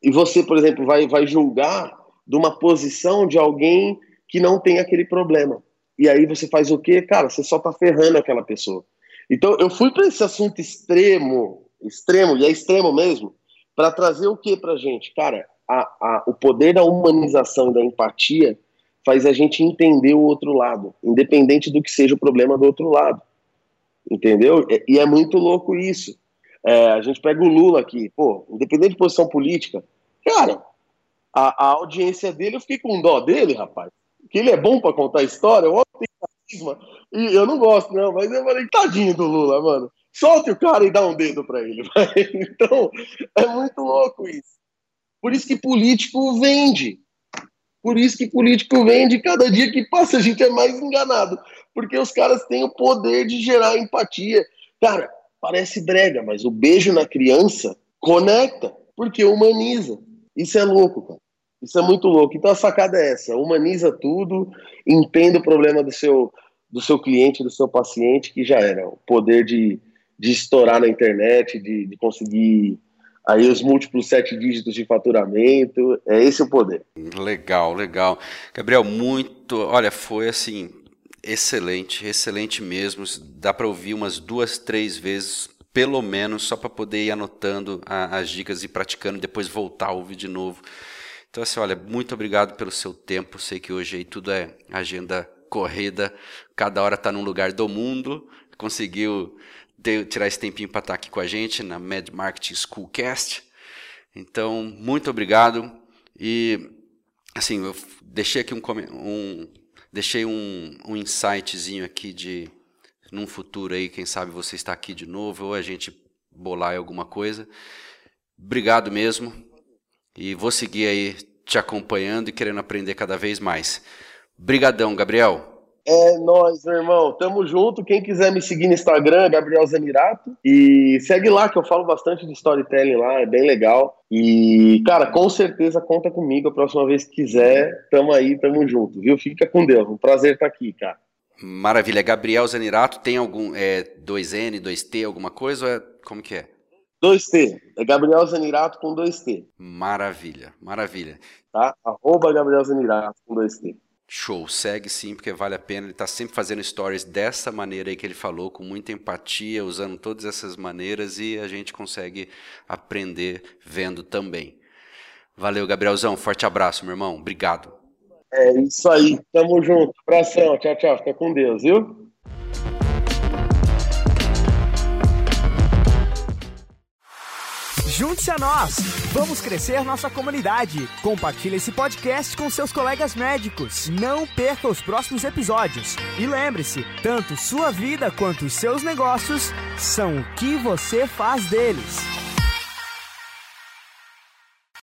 e você, por exemplo, vai, vai julgar de uma posição de alguém que não tem aquele problema. E aí você faz o quê? Cara, você só tá ferrando aquela pessoa. Então eu fui para esse assunto extremo, extremo, e é extremo mesmo, para trazer o que pra gente? Cara, a, a, o poder da humanização e da empatia faz a gente entender o outro lado, independente do que seja o problema do outro lado. Entendeu? E é muito louco isso. É, a gente pega o Lula aqui, pô, independente de posição política, cara, a, a audiência dele, eu fiquei com dó dele, rapaz que ele é bom para contar história, o tem carisma. E eu não gosto, não, mas eu falei, tadinho do Lula, mano. Solte o cara e dá um dedo para ele. Então, é muito louco isso. Por isso que político vende. Por isso que político vende. Cada dia que passa, a gente é mais enganado. Porque os caras têm o poder de gerar empatia. Cara, parece brega, mas o beijo na criança conecta, porque humaniza. Isso é louco, cara. Isso é muito louco. Então a sacada é essa: humaniza tudo, entenda o problema do seu, do seu cliente, do seu paciente, que já era. O poder de, de estourar na internet, de, de conseguir aí os múltiplos sete dígitos de faturamento. É esse o poder. Legal, legal. Gabriel, muito. Olha, foi assim. Excelente, excelente mesmo. Dá para ouvir umas duas, três vezes, pelo menos, só para poder ir anotando a, as dicas e praticando, depois voltar a ouvir de novo. Então, assim, olha, muito obrigado pelo seu tempo. Sei que hoje aí tudo é agenda corrida, cada hora está num lugar do mundo. Conseguiu ter, tirar esse tempinho para estar tá aqui com a gente na Mad Marketing Schoolcast. Então, muito obrigado. E, assim, eu deixei aqui um, um deixei um, um insightzinho aqui de num futuro aí, quem sabe você está aqui de novo ou a gente bolar alguma coisa. Obrigado mesmo. E vou seguir aí te acompanhando e querendo aprender cada vez mais. Brigadão, Gabriel. É nós, meu irmão. Tamo junto. Quem quiser me seguir no Instagram, Gabriel Zanirato. E segue lá, que eu falo bastante de storytelling lá, é bem legal. E, cara, com certeza conta comigo a próxima vez que quiser. Tamo aí, tamo junto, viu? Fica com Deus. Um prazer estar aqui, cara. Maravilha. Gabriel Zanirato tem algum é, 2N, 2T, alguma coisa? Ou é, como que é? 2T. É Gabriel Zanirato com 2T. Maravilha, maravilha. Tá? Arroba Gabriel Zanirato com 2T. Show, segue sim, porque vale a pena. Ele está sempre fazendo stories dessa maneira aí que ele falou, com muita empatia, usando todas essas maneiras e a gente consegue aprender vendo também. Valeu, Gabrielzão. Forte abraço, meu irmão. Obrigado. É isso aí. Tamo junto. Abração. Tchau, tchau. Fica com Deus, viu? Junte-se a nós! Vamos crescer nossa comunidade. Compartilhe esse podcast com seus colegas médicos. Não perca os próximos episódios. E lembre-se, tanto sua vida quanto os seus negócios são o que você faz deles.